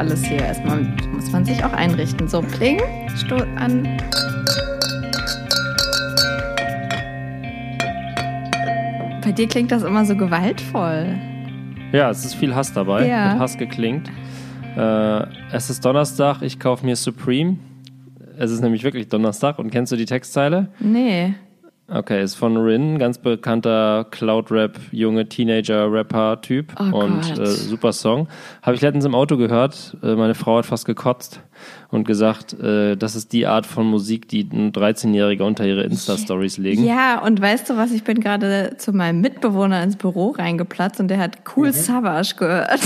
alles hier. Erstmal muss man sich auch einrichten. So, Pling, Sto an. Bei dir klingt das immer so gewaltvoll. Ja, es ist viel Hass dabei. Ja. Mit Hass geklingt. Äh, es ist Donnerstag, ich kaufe mir Supreme. Es ist nämlich wirklich Donnerstag. Und kennst du die Textzeile? Nee. Okay, ist von Rin, ganz bekannter Cloud-Rap, junge Teenager-Rapper-Typ. Oh und äh, super Song. Habe ich letztens im Auto gehört. Äh, meine Frau hat fast gekotzt und gesagt, äh, das ist die Art von Musik, die ein 13-Jähriger unter ihre Insta-Stories legen. Ja, und weißt du was? Ich bin gerade zu meinem Mitbewohner ins Büro reingeplatzt und der hat Mhm. Cool Savage gehört.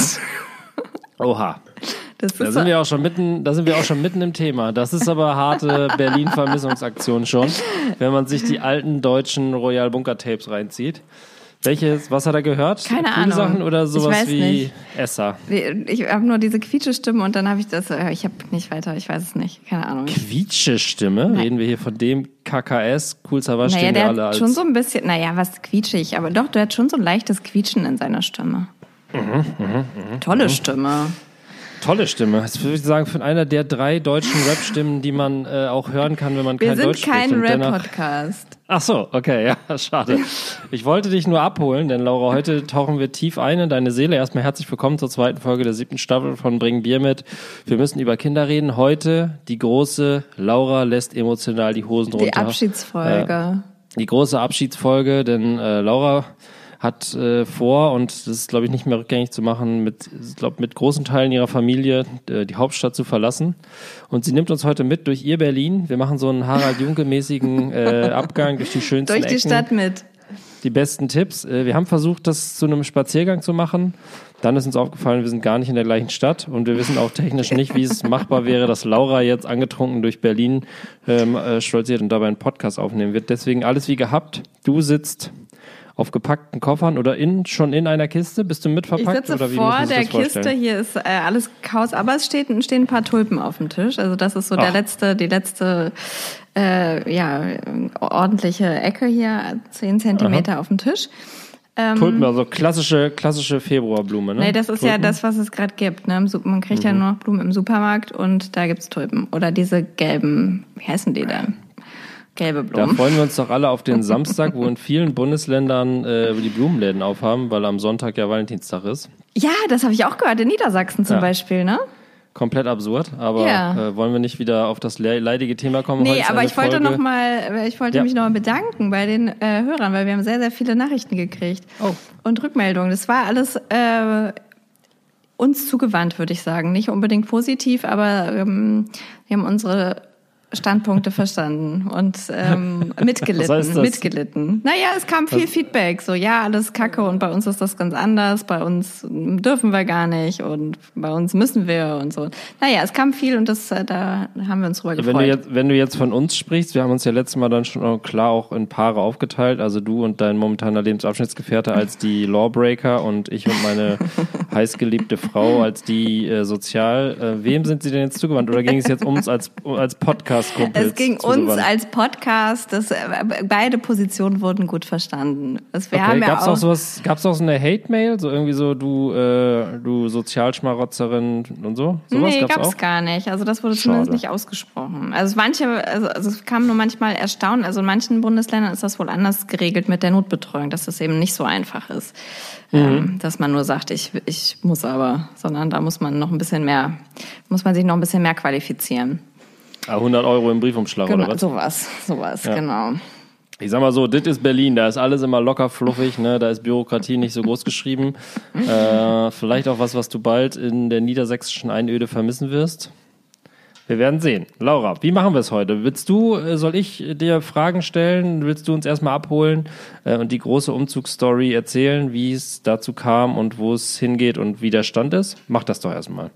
Oha. Das Da sind wir auch schon mitten, da sind wir auch schon mitten im Thema. Das ist aber harte Berlin-Vermissungsaktion schon, wenn man sich die alten deutschen Royal Bunker Tapes reinzieht. Welches, was hat er gehört? Keine Coole Ahnung. Sachen oder Ich sowas weiß wie nicht. Esser? ich habe nur diese Quietschestimme und dann habe ich das, äh, ich habe nicht weiter, ich weiß es nicht, keine Ahnung. Quietsche-Stimme? Reden wir hier von dem KKS, Cool Savage, Naja, den wir der alle hat als... schon so ein bisschen, naja, was quietschig, aber doch, der hat schon so ein leichtes Quietschen in seiner Stimme. Mhm, Tolle Stimme. Tolle Stimme. Das würde ich sagen, von einer der drei deutschen Rap-Stimmen, die man äh, auch hören kann, wenn man Wir kein sind Deutsch spricht. kein und dennoch- Rap-Podcast. Ach so, okay, ja, schade. Ich wollte dich nur abholen, denn Laura, heute tauchen wir tief ein in deine Seele. Erstmal herzlich willkommen zur zweiten Folge der siebten Staffel von Bring Bier mit. Wir müssen über Kinder reden. Heute die große Laura lässt emotional die Hosen runter. Die Abschiedsfolge. Die große Abschiedsfolge, denn äh, Laura hat äh, vor, und das ist, glaube ich, nicht mehr rückgängig zu machen, mit, ich glaube, mit großen Teilen ihrer Familie äh, die Hauptstadt zu verlassen. Und sie nimmt uns heute mit durch ihr Berlin. Wir machen so einen Harald Junke-mäßigen äh, Abgang durch die schönsten Durch die Ecken Stadt mit. die besten Tipps. Äh, Wir haben versucht, das zu einem Spaziergang zu machen. Dann ist uns aufgefallen, wir sind gar nicht in der gleichen Stadt und wir wissen auch technisch nicht, wie es machbar wäre, dass Laura jetzt angetrunken durch Berlin ähm, äh, stolziert und dabei einen Podcast aufnehmen wird. Deswegen alles wie gehabt. Du sitzt auf gepackten Koffern oder in, schon in einer Kiste? Bist du Ich mitverpackt? sitze oder wie vor der vorstellen? Kiste, hier ist äh, alles Chaos, aber es steht, stehen ein paar Tulpen auf dem Tisch. Also das ist so der Ach. letzte, die letzte äh, ja, ordentliche Ecke hier, zehn Zentimeter auf dem Tisch. Ähm, Tulpen, also klassische, klassische Februarblume, ne? Nee, das ist ja Tulpen? das, was es gerade gibt. Ne? Man kriegt ja Mhm. nur noch Blumen im Supermarkt und da gibt's Tulpen. Oder diese gelben, wie heißen die denn? Gelbe Da Blumen. freuen wir uns doch alle auf den Samstag, wo in vielen Bundesländern äh, die Blumenläden aufhaben, weil am Sonntag ja Valentinstag ist. Ja, das habe ich auch gehört, in Niedersachsen zum Ja. Beispiel, ne? Komplett absurd, aber Ja. äh, wollen wir nicht wieder auf das le- leidige Thema kommen? Nee, aber ich wollte Folge- noch mal, ich wollte Ja. mich noch mal bedanken bei den äh, Hörern, weil wir haben sehr, sehr viele Nachrichten gekriegt Oh. und Rückmeldungen. Das war alles äh, uns zugewandt, würde ich sagen. Nicht unbedingt positiv, aber ähm, wir haben unsere Standpunkte verstanden und ähm, mitgelitten. Was heißt das? Mitgelitten. Naja, es kam viel Feedback. So, ja, alles kacke und bei uns ist das ganz anders. Bei uns dürfen wir gar nicht und bei uns müssen wir und so. Naja, es kam viel und das, äh, da haben wir uns drüber gefreut. Wenn du, jetzt, wenn du jetzt von uns sprichst, wir haben uns ja letztes Mal dann schon klar auch in Paare aufgeteilt, also du und dein momentaner Lebensabschnittsgefährte als die Lawbreaker und ich und meine heißgeliebte Frau als die äh, sozial. Äh, wem sind sie denn jetzt zugewandt? Oder ging es jetzt uns als, als Podcast-Kumpels Es ging uns zugewandt? als Podcast, das, äh, beide Positionen wurden gut verstanden. Das, wir Okay, haben ja gab's auch, auch sowas, gab's auch so eine Hate-Mail, so irgendwie so du, äh, du Sozialschmarotzerin und so? Sowas nee, gab's, gab's auch? gar nicht. Also das wurde zumindest Schade. nicht ausgesprochen. Also manche, also, also es kam nur manchmal erstaunt. Also in manchen Bundesländern ist das wohl anders geregelt mit der Notbetreuung, dass das eben nicht so einfach ist, Mhm. ähm, dass man nur sagt, ich, ich muss aber, sondern da muss man noch ein bisschen mehr, muss man sich noch ein bisschen mehr qualifizieren. Ah, 100 Euro im Briefumschlag Genau, oder was? sowas, sowas, Ja. genau. Ich sag mal so, das ist Berlin, da ist alles immer locker fluffig, ne? da ist Bürokratie nicht so groß geschrieben. Äh, vielleicht auch was, was du bald in der niedersächsischen Einöde vermissen wirst. Wir werden sehen. Laura, wie machen wir es heute? Willst du, äh, soll ich dir Fragen stellen? Willst du uns erstmal abholen äh, und die große Umzugsstory erzählen, wie es dazu kam und wo es hingeht und wie der Stand ist? Mach das doch erstmal.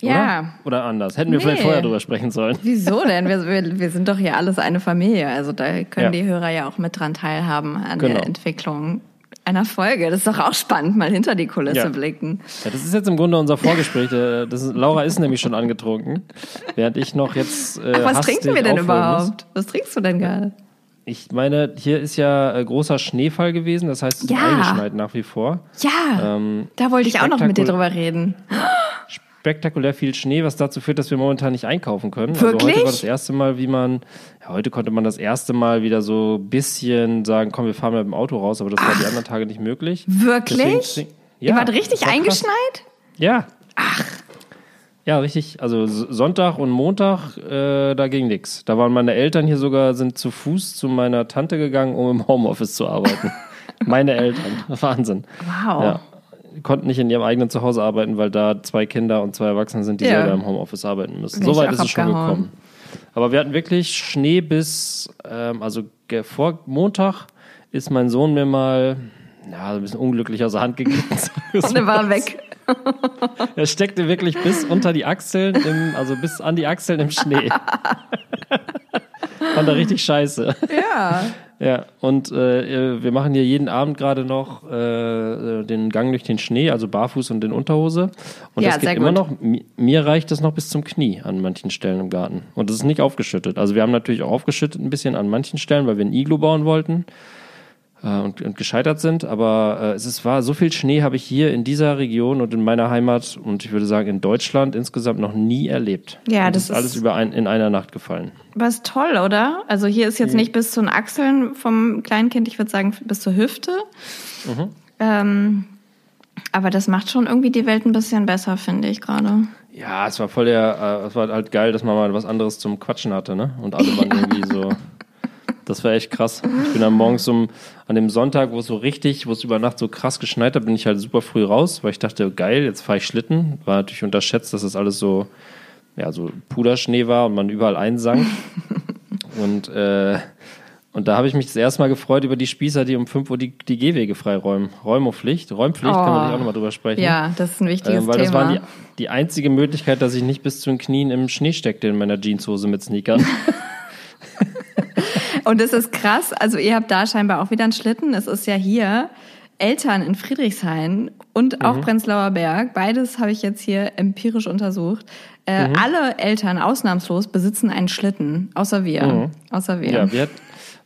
Ja. Oder? Oder anders. Hätten wir vielleicht Nee. vorher drüber sprechen sollen. Wieso denn? Wir, wir, wir sind doch hier alles eine Familie. Also da können Ja. die Hörer ja auch mit dran teilhaben an Genau. der Entwicklung einer Folge. Das ist doch auch spannend, mal hinter die Kulisse Ja. blicken. Ja, das ist jetzt im Grunde unser Vorgespräch. Äh, ist, Laura ist nämlich schon angetrunken, während ich noch jetzt. Äh, Ach, was trinken wir denn aufholen muss. überhaupt? Was trinkst du denn gerade? Ich meine, hier ist ja äh, großer Schneefall gewesen, das heißt, es ist Ja. eingeschneit nach wie vor. Ja, Ähm, da wollte ich auch noch mit dir drüber reden. Spektakulär viel Schnee, was dazu führt, dass wir momentan nicht einkaufen können. Wirklich? Also heute war das erste Mal, wie man, ja, heute konnte man das erste Mal wieder so ein bisschen sagen, komm, wir fahren mit dem Auto raus, aber das war die anderen Tage nicht möglich. Wirklich? Deswegen- Ihr wart richtig war eingeschneit? Ja. Ach. Ja, richtig. Also Sonntag und Montag, äh, da ging nix. Da waren meine Eltern hier sogar, sind zu Fuß zu meiner Tante gegangen, um im Homeoffice zu arbeiten. meine Eltern. Wahnsinn. Wow. Ja. Konnten nicht in ihrem eigenen Zuhause arbeiten, weil da zwei Kinder und zwei Erwachsene sind, die Ja. selber im Homeoffice arbeiten müssen. Bin ich So weit auch ist es schon gekommen. Aber wir hatten wirklich Schnee bis, ähm, also vor Montag ist mein Sohn mir mal, ja, ein bisschen unglücklich aus der Hand gegeben. Und er war weg. Er steckte wirklich bis unter die Achseln, im, also bis an die Achseln im Schnee. Fand er richtig scheiße. Ja. Ja, und äh, wir machen hier jeden Abend gerade noch äh, den Gang durch den Schnee, also barfuß und in Unterhose. Und Ja, das geht immer noch, mi- mir reicht das noch bis zum Knie an manchen Stellen im Garten. Und das ist nicht aufgeschüttet. Also wir haben natürlich auch aufgeschüttet ein bisschen an manchen Stellen, weil wir ein Iglo bauen wollten äh, und, und gescheitert sind. Aber äh, es ist, war so viel Schnee habe ich hier in dieser Region und in meiner Heimat und ich würde sagen in Deutschland insgesamt noch nie erlebt. Ja, und das ist alles über ein, in einer Nacht gefallen. Was toll, oder? Also hier ist jetzt Mhm. nicht bis zu den Achseln vom Kleinkind, ich würde sagen bis zur Hüfte. Mhm. Ähm, aber das macht schon irgendwie die Welt ein bisschen besser, finde ich gerade. Ja, es war voll der, äh, es war halt geil, dass man mal was anderes zum Quatschen hatte, ne? Und alle waren irgendwie so. Das war echt krass. Ich bin dann morgens um, an dem Sonntag, wo es so richtig, wo es über Nacht so krass geschneit hat, bin ich halt super früh raus, weil ich dachte, geil, jetzt fahre ich Schlitten. War natürlich unterschätzt, dass das alles so, ja, so Puderschnee war und man überall einsank. und, äh, und da habe ich mich das erste Mal gefreut über die Spießer, die um 5 Uhr die, die Gehwege freiräumen. Räumopflicht, Räumpflicht, kann man Oh. auch nochmal drüber sprechen. Ja, das ist ein wichtiges Ähm, weil Thema. das war die, die einzige Möglichkeit, dass ich nicht bis zu den Knien im Schnee steckte in meiner Jeanshose mit Sneakern. Und es ist krass, also ihr habt da scheinbar auch wieder einen Schlitten. Es ist ja hier Eltern in Friedrichshain und Mhm. auch Prenzlauer Berg. Beides habe ich jetzt hier empirisch untersucht. Äh, Mhm. Alle Eltern ausnahmslos besitzen einen Schlitten, außer wir. Außer wir. Mhm. ja, wir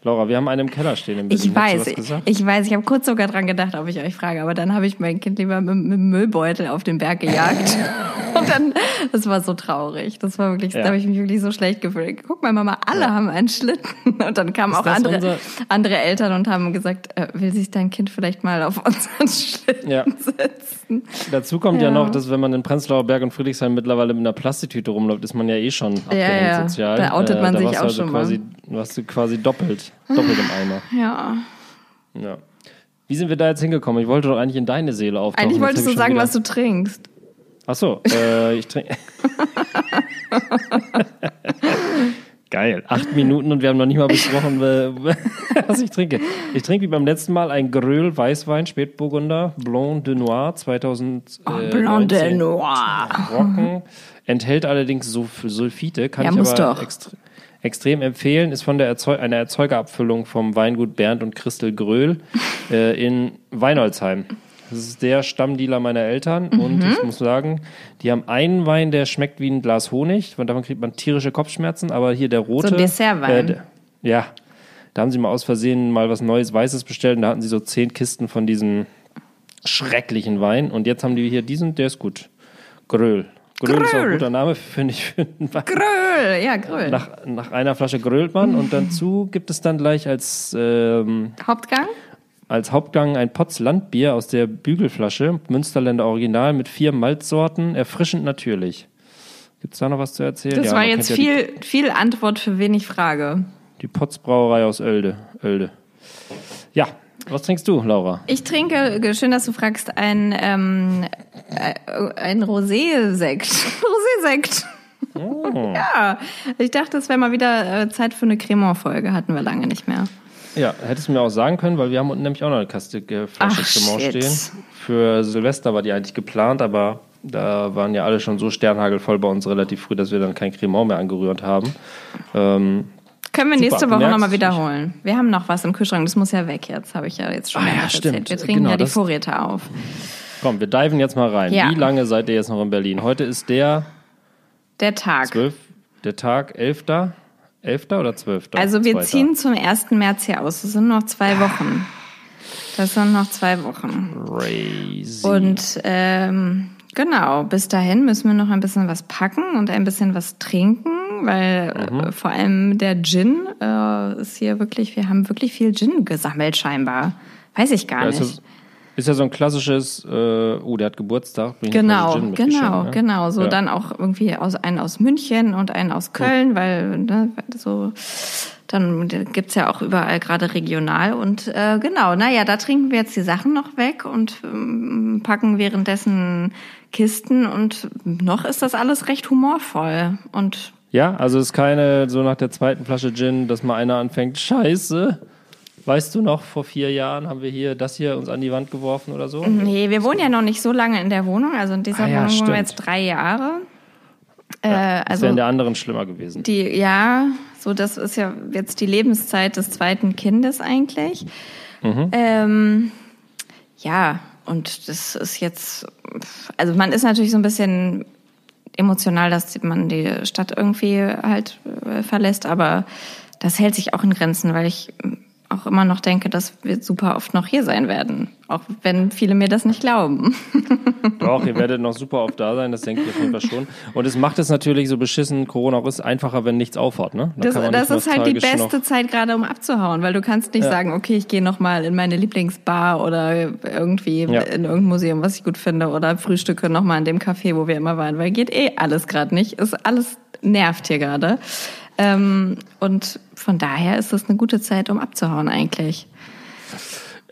Laura, wir haben einen im Keller stehen in Berlin. Ich weiß, ich, ich weiß, ich habe kurz sogar dran gedacht, ob ich euch frage, aber dann habe ich mein Kind lieber mit, mit dem Müllbeutel auf den Berg gejagt. Und dann, das war so traurig. Das war wirklich, Ja. da habe ich mich wirklich so schlecht gefühlt. Guck mal, Mama, alle haben einen Schlitten. Und dann kamen auch das andere, unser- andere Eltern und haben gesagt, äh, will sich dein Kind vielleicht mal auf unseren Schlitten Ja. setzen? Dazu kommt ja. Ja. noch, dass wenn man in Prenzlauer Berg und Friedrichshain mittlerweile mit einer Plastiktüte rumläuft, ist man ja eh schon abgehängt ja. sozial. Da outet man da sich auch also schon mal. quasi, Warst du quasi doppelt, doppelt im Eimer. Ja. Ja. Wie sind wir da jetzt hingekommen? Ich wollte doch eigentlich in deine Seele auftauchen. Eigentlich wolltest du sagen, wieder- was du trinkst. Ach so, äh, ich trinke. Geil. Acht Minuten und wir haben noch nicht mal besprochen, äh, was ich trinke. Ich trinke wie beim letzten Mal ein Gröl Weißwein, Spätburgunder, Blanc de Noir 2000. Oh, Blanc de Noir. Trocken. Enthält allerdings Sulf- Sulfite, kann Ja, ich aber doch. Extre extrem empfehlen. Ist von der Erzeug einer Erzeugerabfüllung vom Weingut Bernd und Christel Gröhl äh, in Weinolzheim. Das ist der Stammdealer meiner Eltern und Mhm. ich muss sagen, die haben einen Wein, der schmeckt wie ein Glas Honig, von davon kriegt man tierische Kopfschmerzen, aber hier der rote. So ein Dessertwein. der- ja, da haben sie mal aus Versehen mal was Neues Weißes bestellt und da hatten sie so zehn Kisten von diesem schrecklichen Wein und jetzt haben die hier diesen, der ist gut. Gröl. Gröl, ist auch ein guter Name, finde ich. Für. Gröl, ja, Gröl. Nach, nach einer Flasche grölt man und dazu gibt es dann gleich als, ähm, Hauptgang? als Hauptgang ein Potz Landbier aus der Bügelflasche, Münsterländer Original mit vier Malzsorten, erfrischend natürlich. Gibt es da noch was zu erzählen? Das Ja, war jetzt kennt ja viel, viel Antwort für wenig Frage. Die, die Potz Brauerei aus Oelde. Oelde. Ja, was trinkst du, Laura? Ich trinke, schön, dass du fragst, ein, ähm, äh, ein Rosé-Sekt. Rosé-Sekt. Oh. Ja, ich dachte, es wäre mal wieder äh, Zeit für eine Cremant-Folge. Hatten wir lange nicht mehr. Ja, hättest du mir auch sagen können, weil wir haben unten nämlich auch noch eine Kaste äh, Flasche Cremant stehen. Für Silvester war die eigentlich geplant, aber da waren ja alle schon so sternhagelvoll bei uns relativ früh, dass wir dann kein Cremant mehr angerührt haben. Ähm, Können wir Super, nächste Woche nochmal wiederholen. Wir haben noch was im Kühlschrank, das muss ja weg jetzt, habe ich ja jetzt schon Ah, ja, stimmt. erzählt. Wir trinken Genau, ja die das- Vorräte auf. komm, wir diven jetzt mal rein. Ja. Wie lange seid ihr jetzt noch in Berlin? Heute ist der Der Tag. 12, der Tag 11. 11. oder 12. Also wir Zweiter. ziehen zum 1. März hier aus. Es sind noch zwei Wochen. Das sind noch zwei Wochen. Crazy. Und ähm, genau, bis dahin müssen wir noch ein bisschen was packen und ein bisschen was trinken, weil äh, vor allem der Gin äh, ist hier wirklich, wir haben wirklich viel Gin gesammelt scheinbar. Weiß ich gar Ja, nicht. ist, ja, ist ja so ein klassisches, äh, oh, der hat Geburtstag. bring Genau, Gin genau, ne? genau. So Ja. dann auch irgendwie aus, einen aus München und einen aus Köln, weil ne, so dann gibt's ja auch überall gerade regional. Und äh, genau, naja, da trinken wir jetzt die Sachen noch weg und ähm, packen währenddessen Kisten und noch ist das alles recht humorvoll. Und Ja, also es ist keine, so nach der zweiten Flasche Gin, dass mal einer anfängt, scheiße, weißt du noch, vor vier Jahren haben wir hier das hier uns an die Wand geworfen oder so? nee, wir wohnen ja noch nicht so lange in der Wohnung. Also in dieser Ah ja, Wohnung wohnen wir stimmt. jetzt drei Jahre. Äh, Das also wäre in der anderen schlimmer gewesen. Die, ja, so das ist ja jetzt die Lebenszeit des zweiten Kindes eigentlich. Ähm, ja, und das ist jetzt, also man ist natürlich so ein bisschen emotional, dass man die Stadt irgendwie halt äh, verlässt, aber das hält sich auch in Grenzen, weil ich auch immer noch denke, dass wir super oft noch hier sein werden, auch wenn viele mir das nicht glauben. Doch, ihr werdet noch super oft da sein, das denke ich auf jeden Fall schon. Und es macht es natürlich so beschissen, Corona auch ist einfacher, wenn nichts aufhat, ne? Da Das, das ist halt die beste Zeit gerade, um abzuhauen, weil du kannst nicht sagen, okay, ich gehe noch mal in meine Lieblingsbar oder irgendwie Ja. in irgendein Museum, was ich gut finde, oder frühstücke noch mal in dem Café, wo wir immer waren, weil geht eh alles gerade nicht, ist alles nervt hier gerade. Ähm, und von daher ist es eine gute Zeit, um abzuhauen eigentlich.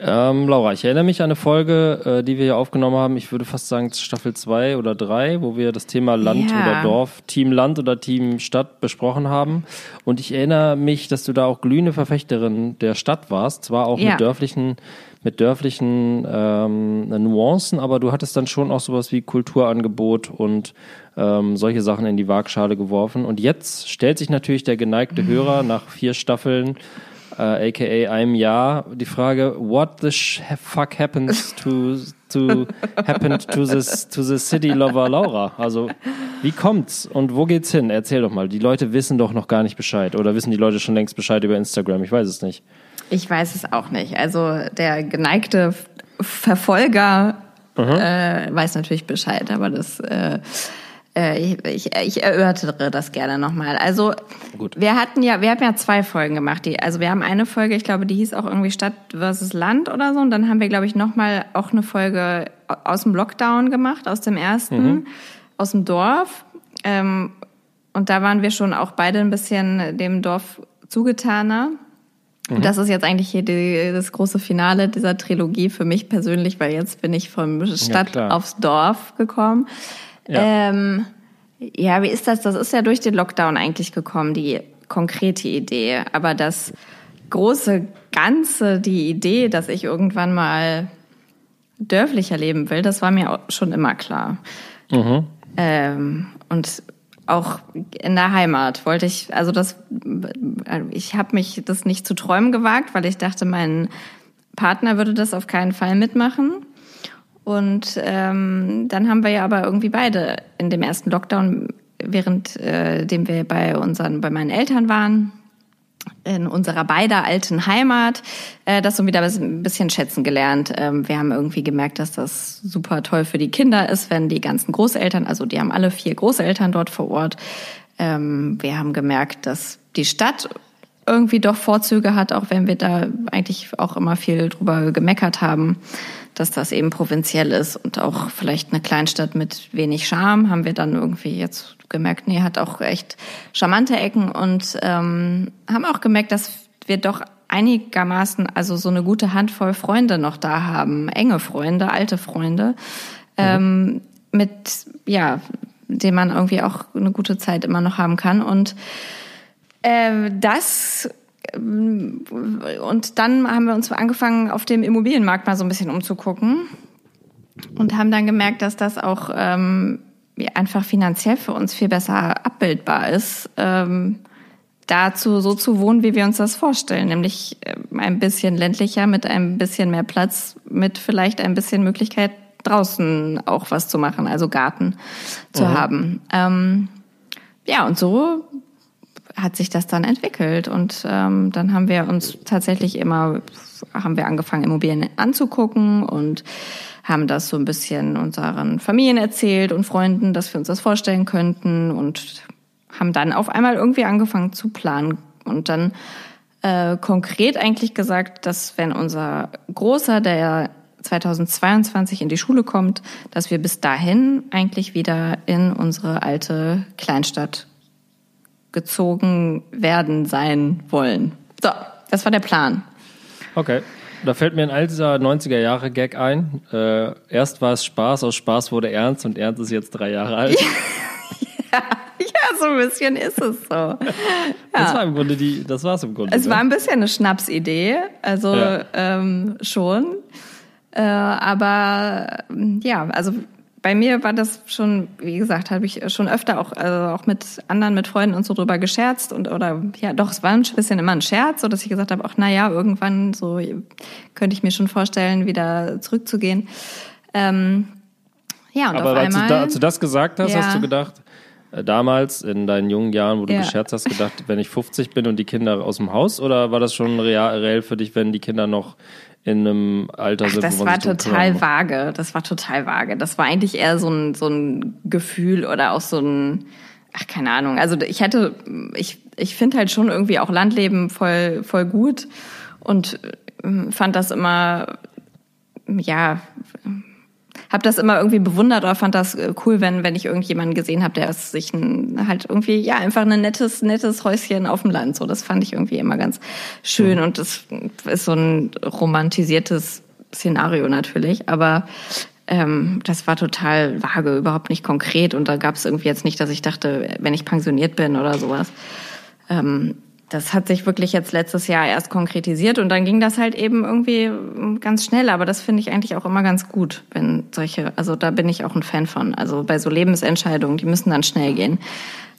Ähm, Laura, ich erinnere mich an eine Folge, äh, die wir hier aufgenommen haben. Ich würde fast sagen Staffel 2 oder 3, wo wir das Thema Land Ja. oder Dorf, Team Land oder Team Stadt besprochen haben. Und ich erinnere mich, dass du da auch glühende Verfechterin der Stadt warst. Zwar auch Ja. mit dörflichen, mit dörflichen ähm, Nuancen, aber du hattest dann schon auch sowas wie Kulturangebot und ähm, solche Sachen in die Waagschale geworfen. Und jetzt stellt sich natürlich der geneigte Hörer nach vier Staffeln äh, aka einem Jahr, die Frage, what the fuck happens to, to happened to this to the city lover Laura? Also wie kommt's und wo geht's hin? Erzähl doch mal. Die Leute wissen doch noch gar nicht Bescheid oder wissen die Leute schon längst Bescheid über Instagram? Ich weiß es nicht. Ich weiß es auch nicht. Also der geneigte Verfolger äh, weiß natürlich Bescheid, aber das äh, ich, ich, ich erörtere das gerne nochmal. Also Gut. wir hatten ja, wir haben ja zwei Folgen gemacht. Die, also wir haben eine Folge, ich glaube, die hieß auch irgendwie Stadt versus Land oder so. Und dann haben wir, glaube ich, nochmal auch eine Folge aus dem Lockdown gemacht, aus dem ersten, aus dem Dorf. Ähm, und da waren wir schon auch beide ein bisschen dem Dorf zugetaner. Und das ist jetzt eigentlich hier die, das große Finale dieser Trilogie für mich persönlich, weil jetzt bin ich vom Stadt klar. aufs Dorf gekommen. Ja. Ähm, ja, wie ist das? Das ist ja durch den Lockdown eigentlich gekommen, die konkrete Idee. Aber das große Ganze, die Idee, dass ich irgendwann mal dörflicher leben will, das war mir auch schon immer klar. Ähm, und auch in der Heimat wollte ich, also das, ich habe mich das nicht zu träumen gewagt, weil ich dachte, mein Partner würde das auf keinen Fall mitmachen. Und ähm, dann haben wir ja aber irgendwie beide in dem ersten Lockdown, während äh, dem wir bei unseren, bei meinen Eltern waren, in unserer beider alten Heimat, äh, das so wieder ein bisschen schätzen gelernt. Ähm, wir haben irgendwie gemerkt, dass das super toll für die Kinder ist, wenn die ganzen Großeltern, also die haben alle vier Großeltern dort vor Ort. Ähm, wir haben gemerkt, dass die Stadt irgendwie doch Vorzüge hat, auch wenn wir da eigentlich auch immer viel drüber gemeckert haben, dass das eben provinziell ist und auch vielleicht eine Kleinstadt mit wenig Charme, haben wir dann irgendwie jetzt gemerkt, nee, hat auch echt charmante Ecken und ähm, haben auch gemerkt, dass wir doch einigermaßen, also so eine gute Handvoll Freunde noch da haben, enge Freunde, alte Freunde, ähm, mit, ja, denen man irgendwie auch eine gute Zeit immer noch haben kann. Und äh, das und dann haben wir uns angefangen, auf dem Immobilienmarkt mal so ein bisschen umzugucken und haben dann gemerkt, dass das auch ähm, einfach finanziell für uns viel besser abbildbar ist, ähm, dazu so zu wohnen, wie wir uns das vorstellen, nämlich äh, ein bisschen ländlicher, mit ein bisschen mehr Platz, mit vielleicht ein bisschen Möglichkeit draußen auch was zu machen, also Garten zu haben. Ähm, ja, und so hat sich das dann entwickelt. Und ähm, dann haben wir uns tatsächlich immer haben wir angefangen, Immobilien anzugucken und haben das so ein bisschen unseren Familien erzählt und Freunden, dass wir uns das vorstellen könnten und haben dann auf einmal irgendwie angefangen zu planen. Und dann äh, konkret eigentlich gesagt, dass wenn unser Großer, der 2022 in die Schule kommt, dass wir bis dahin eigentlich wieder in unsere alte Kleinstadt gezogen werden sein wollen. So, das war der Plan. Okay. Da fällt mir ein alter 90er-Jahre-Gag ein. Äh, erst war es Spaß, aus Spaß wurde Ernst und Ernst ist jetzt drei Jahre alt. ja, ja, so ein bisschen ist es so. Ja. Das war im Grunde die, das war es im Grunde. Es ne? war ein bisschen eine Schnapsidee, also ja. ähm, schon. Äh, aber ja, also bei mir war das schon, wie gesagt, habe ich schon öfter auch, also auch mit anderen, mit Freunden und so drüber gescherzt und oder ja, doch, es war ein bisschen immer ein Scherz, so dass ich gesagt habe, ach na ja, irgendwann so könnte ich mir schon vorstellen, wieder zurückzugehen. Ähm, ja, und Aber auf als, einmal, du da, als du das gesagt hast, Ja. hast du gedacht, damals in deinen jungen Jahren, wo du Ja. gescherzt hast, gedacht, wenn ich 50 bin und die Kinder aus dem Haus oder war das schon real, reell für dich, wenn die Kinder noch in einem Alter Ach, sind, das war total vage. Das war total vage. Das war eigentlich eher so ein, so ein Gefühl oder auch so ein, ach, keine Ahnung. Also ich hätte, ich, ich finde halt schon irgendwie auch Landleben voll, voll gut und ähm, fand das immer, ja, habe das immer irgendwie bewundert oder fand das äh, cool, wenn wenn ich irgendjemanden gesehen habe, der sich ein, halt irgendwie ja einfach ein nettes nettes Häuschen auf dem Land so. Das fand ich irgendwie immer ganz schön und das ist so ein romantisiertes Szenario natürlich, aber ähm, das war total vage, überhaupt nicht konkret und da gab es irgendwie jetzt nicht, dass ich dachte, wenn ich pensioniert bin oder sowas. Ähm, das hat sich wirklich jetzt letztes Jahr erst konkretisiert und dann ging das halt eben irgendwie ganz schnell. Aber das finde ich eigentlich auch immer ganz gut, wenn solche, also da bin ich auch ein Fan von. Also bei so Lebensentscheidungen, die müssen dann schnell gehen.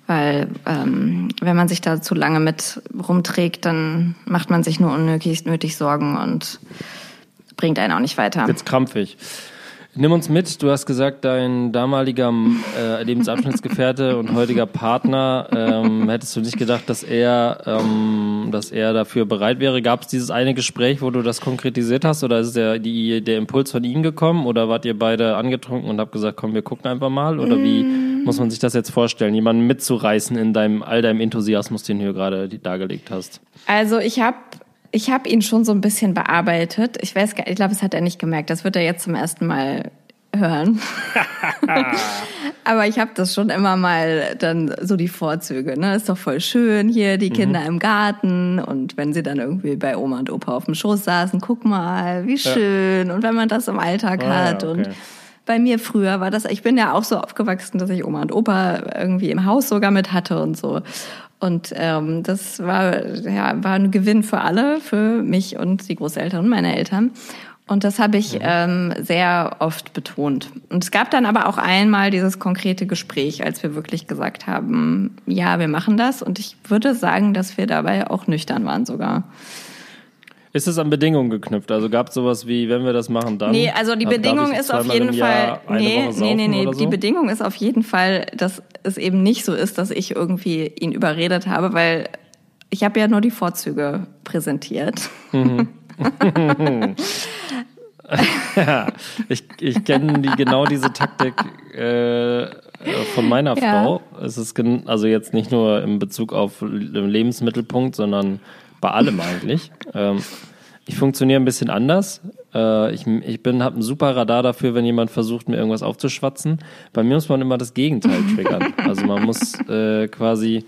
Weil ähm, wenn man sich da zu lange mit rumträgt, dann macht man sich nur unnötig nötig Sorgen und bringt einen auch nicht weiter. Jetzt krampfig. Nimm uns mit. Du hast gesagt, dein damaliger äh, Lebensabschnittsgefährte und heutiger Partner, ähm, hättest du nicht gedacht, dass er, ähm, dass er dafür bereit wäre? Gab es dieses eine Gespräch, wo du das konkretisiert hast, oder ist der, die, der Impuls von ihm gekommen, oder wart ihr beide angetrunken und habt gesagt, komm, wir gucken einfach mal? Oder wie muss man sich das jetzt vorstellen, jemanden mitzureißen in deinem all deinem Enthusiasmus, den du hier gerade dargelegt hast? Also ich habe ich hab ihn schon so ein bisschen bearbeitet. Ich weiß, gar- ich glaube, das hat er nicht gemerkt. Das wird er jetzt zum ersten Mal hören. Aber ich habe das schon immer mal dann so die Vorzüge. Ne, ist doch voll schön hier die Kinder im Garten und wenn sie dann irgendwie bei Oma und Opa auf dem Schoß saßen, guck mal, wie schön. Und wenn man das im Alltag Ah, ja, hat okay. und bei mir früher war das, ich bin ja auch so aufgewachsen, dass ich Oma und Opa irgendwie im Haus sogar mit hatte und so. Und ähm, das war, ja, war ein Gewinn für alle, für mich und die Großeltern und meine Eltern. Und das habe ich ähm, sehr oft betont. Und es gab dann aber auch einmal dieses konkrete Gespräch, als wir wirklich gesagt haben, ja, wir machen das. Und ich würde sagen, dass wir dabei auch nüchtern waren sogar. Ist es an Bedingungen geknüpft? Also gab es sowas wie, wenn wir das machen, dann? Nee, also die Bedingung ist auf jeden Fall, nee, nee, nee, nee, so? die Bedingung ist auf jeden Fall, dass es eben nicht so ist, dass ich irgendwie ihn überredet habe, weil ich habe ja nur die Vorzüge präsentiert. Ich, ich kenne die, genau diese Taktik äh, von meiner Ja. Frau. Es ist also jetzt nicht nur in Bezug auf den Lebensmittelpunkt, sondern bei allem eigentlich. Ähm, ich funktioniere ein bisschen anders. Äh, ich ich bin habe ein super Radar dafür, wenn jemand versucht, mir irgendwas aufzuschwatzen. Bei mir muss man immer das Gegenteil triggern. Also man muss äh, quasi,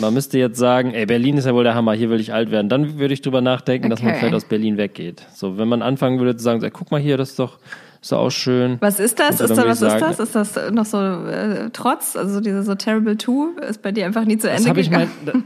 man müsste jetzt sagen, ey, Berlin ist ja wohl der Hammer, hier will ich alt werden. Dann würde ich drüber nachdenken, dass man Okay. vielleicht aus Berlin weggeht. So, wenn man anfangen würde zu sagen, ey, guck mal hier, das ist doch, ist auch schön. Was ist das? Ist da, was ich ist sagen- das? Ist das noch so äh, Trotz? Also diese so Terrible Two ist bei dir einfach nie zu Das Ende habe ich mein, gegangen?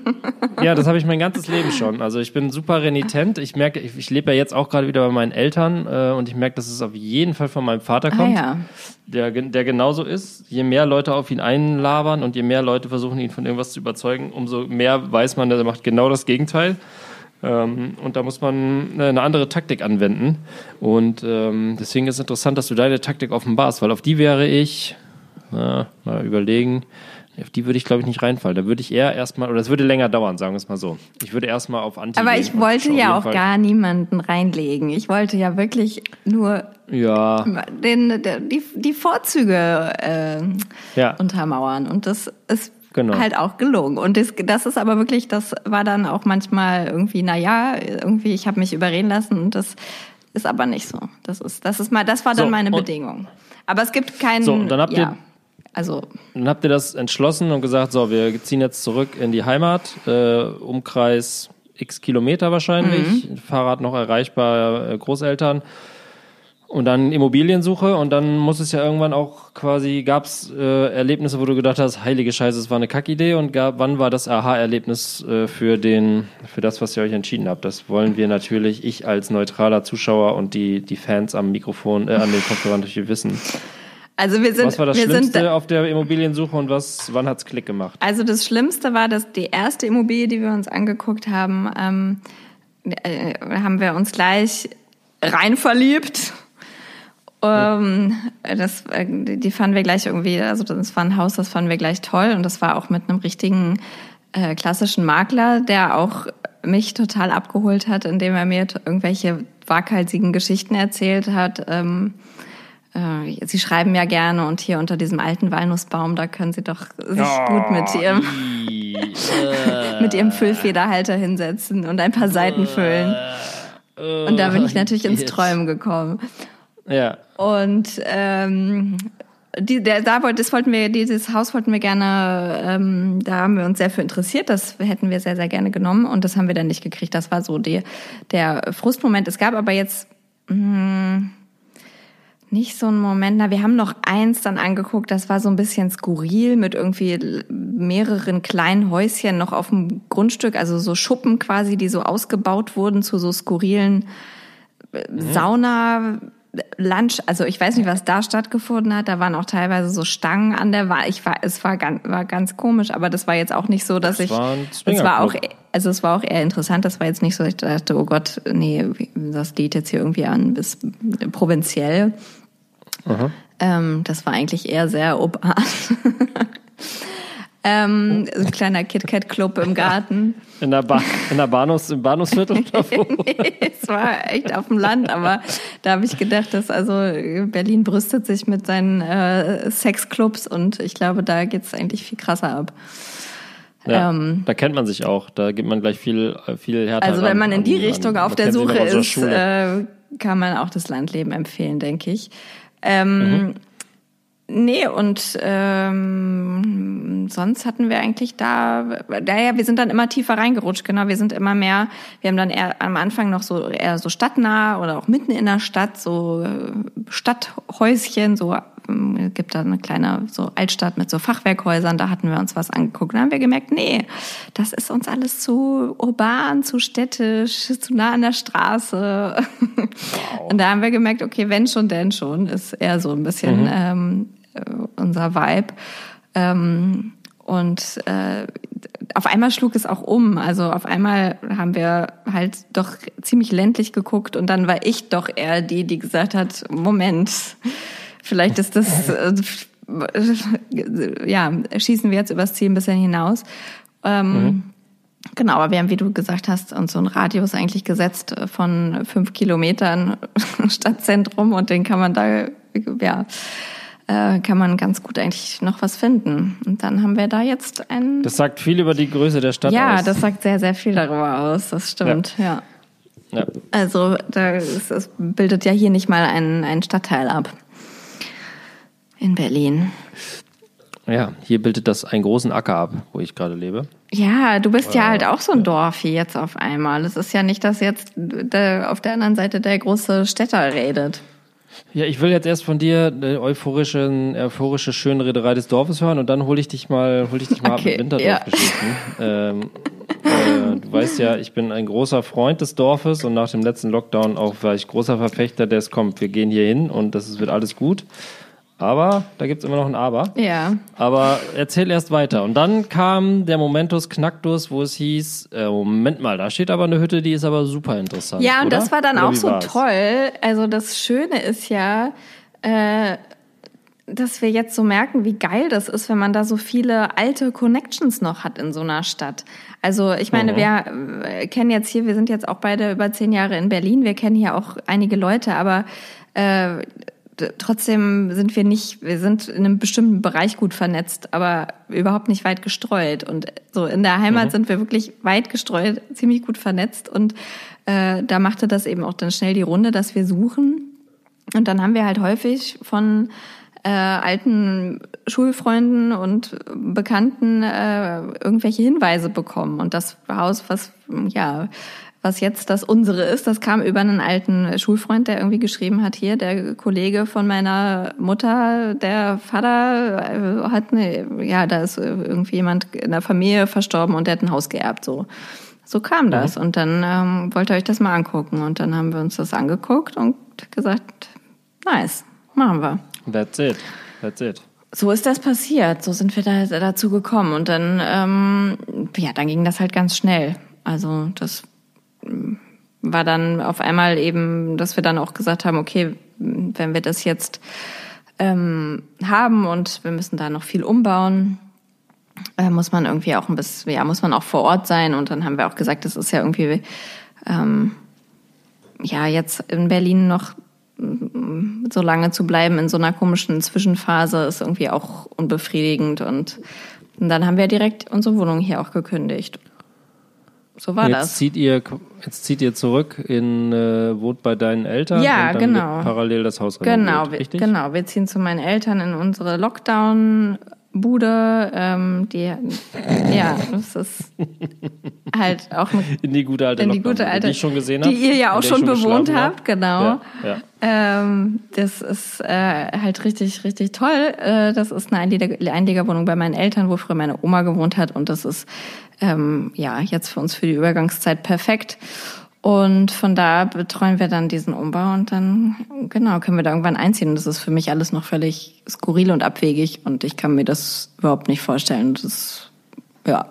ja, das habe ich mein ganzes Leben schon. Also ich bin super renitent. Ich merke, ich, ich lebe ja jetzt auch gerade wieder bei meinen Eltern äh, und ich merke, dass es auf jeden Fall von meinem Vater ah kommt, ja. der, der genauso ist. Je mehr Leute auf ihn einlabern und je mehr Leute versuchen, ihn von irgendwas zu überzeugen, umso mehr weiß man, der macht genau das Gegenteil. Ähm, und da muss man eine andere Taktik anwenden. Und ähm, deswegen ist es interessant, dass du deine Taktik offenbarst, weil auf die wäre ich, na, mal überlegen, Auf die würde ich, glaube ich, nicht reinfallen. Da würde ich eher erstmal, oder es würde länger dauern, sagen wir es mal so. Ich würde erstmal auf Anti Aber ich wollte ja auch Fall- gar niemanden reinlegen. Ich wollte ja wirklich nur Ja, den, die, die Vorzüge äh, ja. untermauern. Und das ist Genau. halt auch gelungen. Und das, das ist aber wirklich, das war dann auch manchmal irgendwie, na ja, irgendwie, ich habe mich überreden lassen und das ist aber nicht so. Das ist, das ist mal, das war dann So, meine Bedingung. Aber es gibt keinen. So, und dann habt ja, ihr- Also, Dann habt ihr das entschlossen und gesagt, so, wir ziehen jetzt zurück in die Heimat, äh, Umkreis x Kilometer wahrscheinlich, Mhm. Fahrrad noch erreichbar, äh, Großeltern. Und dann Immobiliensuche und dann muss es ja irgendwann auch quasi, gab es äh, Erlebnisse, wo du gedacht hast, heilige Scheiße, es war eine Kackidee und gab, wann war das Aha-Erlebnis äh, für den, für das, was ihr euch entschieden habt? Das wollen wir natürlich, ich als neutraler Zuschauer und die, die Fans am Mikrofon, äh, an den Kopfhörern natürlich wissen. also wir sind, Was war das wir Schlimmste sind, auf der Immobiliensuche und was, wann hat's Klick gemacht? Also das Schlimmste war, dass die erste Immobilie, die wir uns angeguckt haben, ähm, äh, haben wir uns gleich rein verliebt. Ähm, das, äh, die fanden wir gleich irgendwie, also das war ein Haus, das fanden wir gleich toll und das war auch mit einem richtigen äh, klassischen Makler, der auch mich total abgeholt hat, indem er mir irgendwelche waghalsigen Geschichten erzählt hat. Ähm, äh, Sie schreiben ja gerne und hier unter diesem alten Walnussbaum, da können Sie doch sich gut mit Ihrem, mit Ihrem Füllfederhalter hinsetzen und ein paar Seiten füllen. Und da bin ich natürlich ins. Träumen gekommen. Ja. Und ähm, die, der, da wollte, das wollten wir, dieses Haus wollten wir gerne, ähm, da haben wir uns sehr für interessiert. Das hätten wir sehr, sehr gerne genommen und das haben wir dann nicht gekriegt. Das war so die, der Frustmoment. Es gab aber jetzt mh, nicht so einen Moment. Na, wir haben noch eins dann angeguckt. Das war so ein bisschen skurril mit irgendwie mehreren kleinen Häuschen noch auf dem Grundstück, also so Schuppen quasi, die so ausgebaut wurden zu so skurrilen Sauna, Lunch, also ich weiß nicht, was da stattgefunden hat. Da waren auch teilweise so Stangen an der Wand. Ich war, es war ganz, war ganz komisch, aber das war jetzt auch nicht so, dass Das ich. war es war auch, Swingerclub. also es war auch eher interessant. Das war jetzt nicht so, dass ich dachte, oh Gott, nee, das geht jetzt hier irgendwie an bis provinziell. Ähm, das war eigentlich eher sehr urban. ähm, so ein kleiner KitKat-Club im Garten. In der, ba in der Bahnhofs im Bahnhofsviertel oder wo? es war echt auf dem Land, aber da habe ich gedacht, dass also Berlin brüstet sich mit seinen äh, Sexclubs und ich glaube, da geht's eigentlich viel krasser ab. Ja, Ähm. da kennt man sich auch. Da gibt man gleich viel, viel härter Also wenn man in die an- Richtung an- auf der Suche ist, äh, kann man auch das Landleben empfehlen, denke ich. Ähm, Nee, und ähm, sonst hatten wir eigentlich da, daher, wir sind dann immer tiefer reingerutscht, genau, wir sind immer mehr, wir haben dann eher am Anfang noch so eher so stadtnah oder auch mitten in der Stadt, so äh, Stadthäuschen, so ähm, gibt da eine kleine so Altstadt mit so Fachwerkhäusern, da hatten wir uns was angeguckt. Dann haben wir gemerkt, nee, das ist uns alles zu urban, zu städtisch, zu nah an der Straße. Und da haben wir gemerkt, okay, wenn schon, denn schon, ist eher so ein bisschen ähm, äh, unser Vibe. Ähm, und äh, auf einmal schlug es auch um. Also auf einmal haben wir halt doch ziemlich ländlich geguckt und dann war ich doch eher die, die gesagt hat, Moment, vielleicht ist das, äh, ja, schießen wir jetzt übers Ziel ein bisschen hinaus. Ähm, Genau, aber wir haben, wie du gesagt hast, uns so einen Radius eigentlich gesetzt von fünf Kilometern Stadtzentrum und den kann man da, ja, äh, kann man ganz gut eigentlich noch was finden. Und dann haben wir da jetzt ein. Das sagt viel über die Größe der Stadt ja, aus. das sagt sehr, sehr viel darüber aus. Das stimmt, ja. ja. Also da ist, es bildet ja hier nicht mal ein, ein Stadtteil ab. In Berlin. ja, hier bildet das einen großen Acker ab, wo ich gerade lebe. Ja, du bist ja halt auch so ein Dorfi jetzt auf einmal. Es ist ja nicht, dass jetzt der, auf der anderen Seite der große Städter redet. Ja, ich will jetzt erst von dir eine euphorische, euphorische schöne Rederei des Dorfes hören und dann hole ich dich mal, hol ich dich mal Okay, ab mit Winterdorf-Geschichten. Ähm, äh, du weißt ja, ich bin ein großer Freund des Dorfes und nach dem letzten Lockdown auch war ich großer Verfechter des kommt, wir gehen hier hin und das wird alles gut. Aber da gibt's immer noch ein Aber. Ja. Aber erzähl erst weiter. Und dann kam der Momentus Knacktus, wo es hieß, äh, Moment mal, da steht aber eine Hütte, die ist aber super interessant. Ja, und oder? das war dann Oder auch so war's? toll. Also das Schöne ist ja, äh, dass wir jetzt so merken, wie geil das ist, wenn man da so viele alte Connections noch hat in so einer Stadt. Also ich meine, mhm. wir äh, kennen jetzt hier, wir sind jetzt auch beide über zehn Jahre in Berlin, wir kennen hier auch einige Leute, aber äh, trotzdem sind wir nicht, wir sind in einem bestimmten Bereich gut vernetzt, aber überhaupt nicht weit gestreut. Und so in der Heimat mhm. sind wir wirklich weit gestreut, ziemlich gut vernetzt. Und äh, da machte das eben auch dann schnell die Runde, dass wir suchen. Und dann haben wir halt häufig von äh, alten Schulfreunden und Bekannten äh, irgendwelche Hinweise bekommen. Und das Haus, was ja was jetzt das unsere ist, das kam über einen alten Schulfreund, der irgendwie geschrieben hat, hier, der Kollege von meiner Mutter, der Vater äh, hat eine, ja, da ist irgendwie jemand in der Familie verstorben und der hat ein Haus geerbt, so. So kam das. Mhm. Und dann ähm, wollte ihr euch das mal angucken. Und dann haben wir uns das angeguckt und gesagt, nice, machen wir. That's it. That's it. So ist das passiert. So sind wir da dazu gekommen. Und dann, ähm, ja, dann ging das halt ganz schnell. Also das war dann auf einmal eben, dass wir dann auch gesagt haben, okay, wenn wir das jetzt ähm, haben und wir müssen da noch viel umbauen, äh, muss man irgendwie auch ein bisschen, ja, muss man auch vor Ort sein. Und dann haben wir auch gesagt, das ist ja irgendwie, ähm, ja, jetzt in Berlin noch so lange zu bleiben in so einer komischen Zwischenphase ist irgendwie auch unbefriedigend. Und, und dann haben wir direkt unsere Wohnung hier auch gekündigt. So war jetzt das. Zieht ihr, jetzt zieht ihr zurück in, äh, wohnt bei deinen Eltern ja, und dann genau. parallel das Haus genau, renoviert, richtig? Genau, wir ziehen zu meinen Eltern in unsere Lockdown Bude, ähm, die, ja, das ist halt auch eine, in die gute alte in die gute alte, die ich schon gesehen habe, die ihr ja auch schon, schon bewohnt habt, genau. Ja, ja. Ähm, das ist äh, halt richtig, richtig toll. Äh, das ist eine Einlieger Einliegerwohnung bei meinen Eltern, wo früher meine Oma gewohnt hat, und das ist ähm, ja jetzt für uns für die Übergangszeit perfekt. Und von da betreuen wir dann diesen Umbau und dann, genau, können wir da irgendwann einziehen. Und das ist für mich alles noch völlig skurril und abwegig und ich kann mir das überhaupt nicht vorstellen. Das, ja,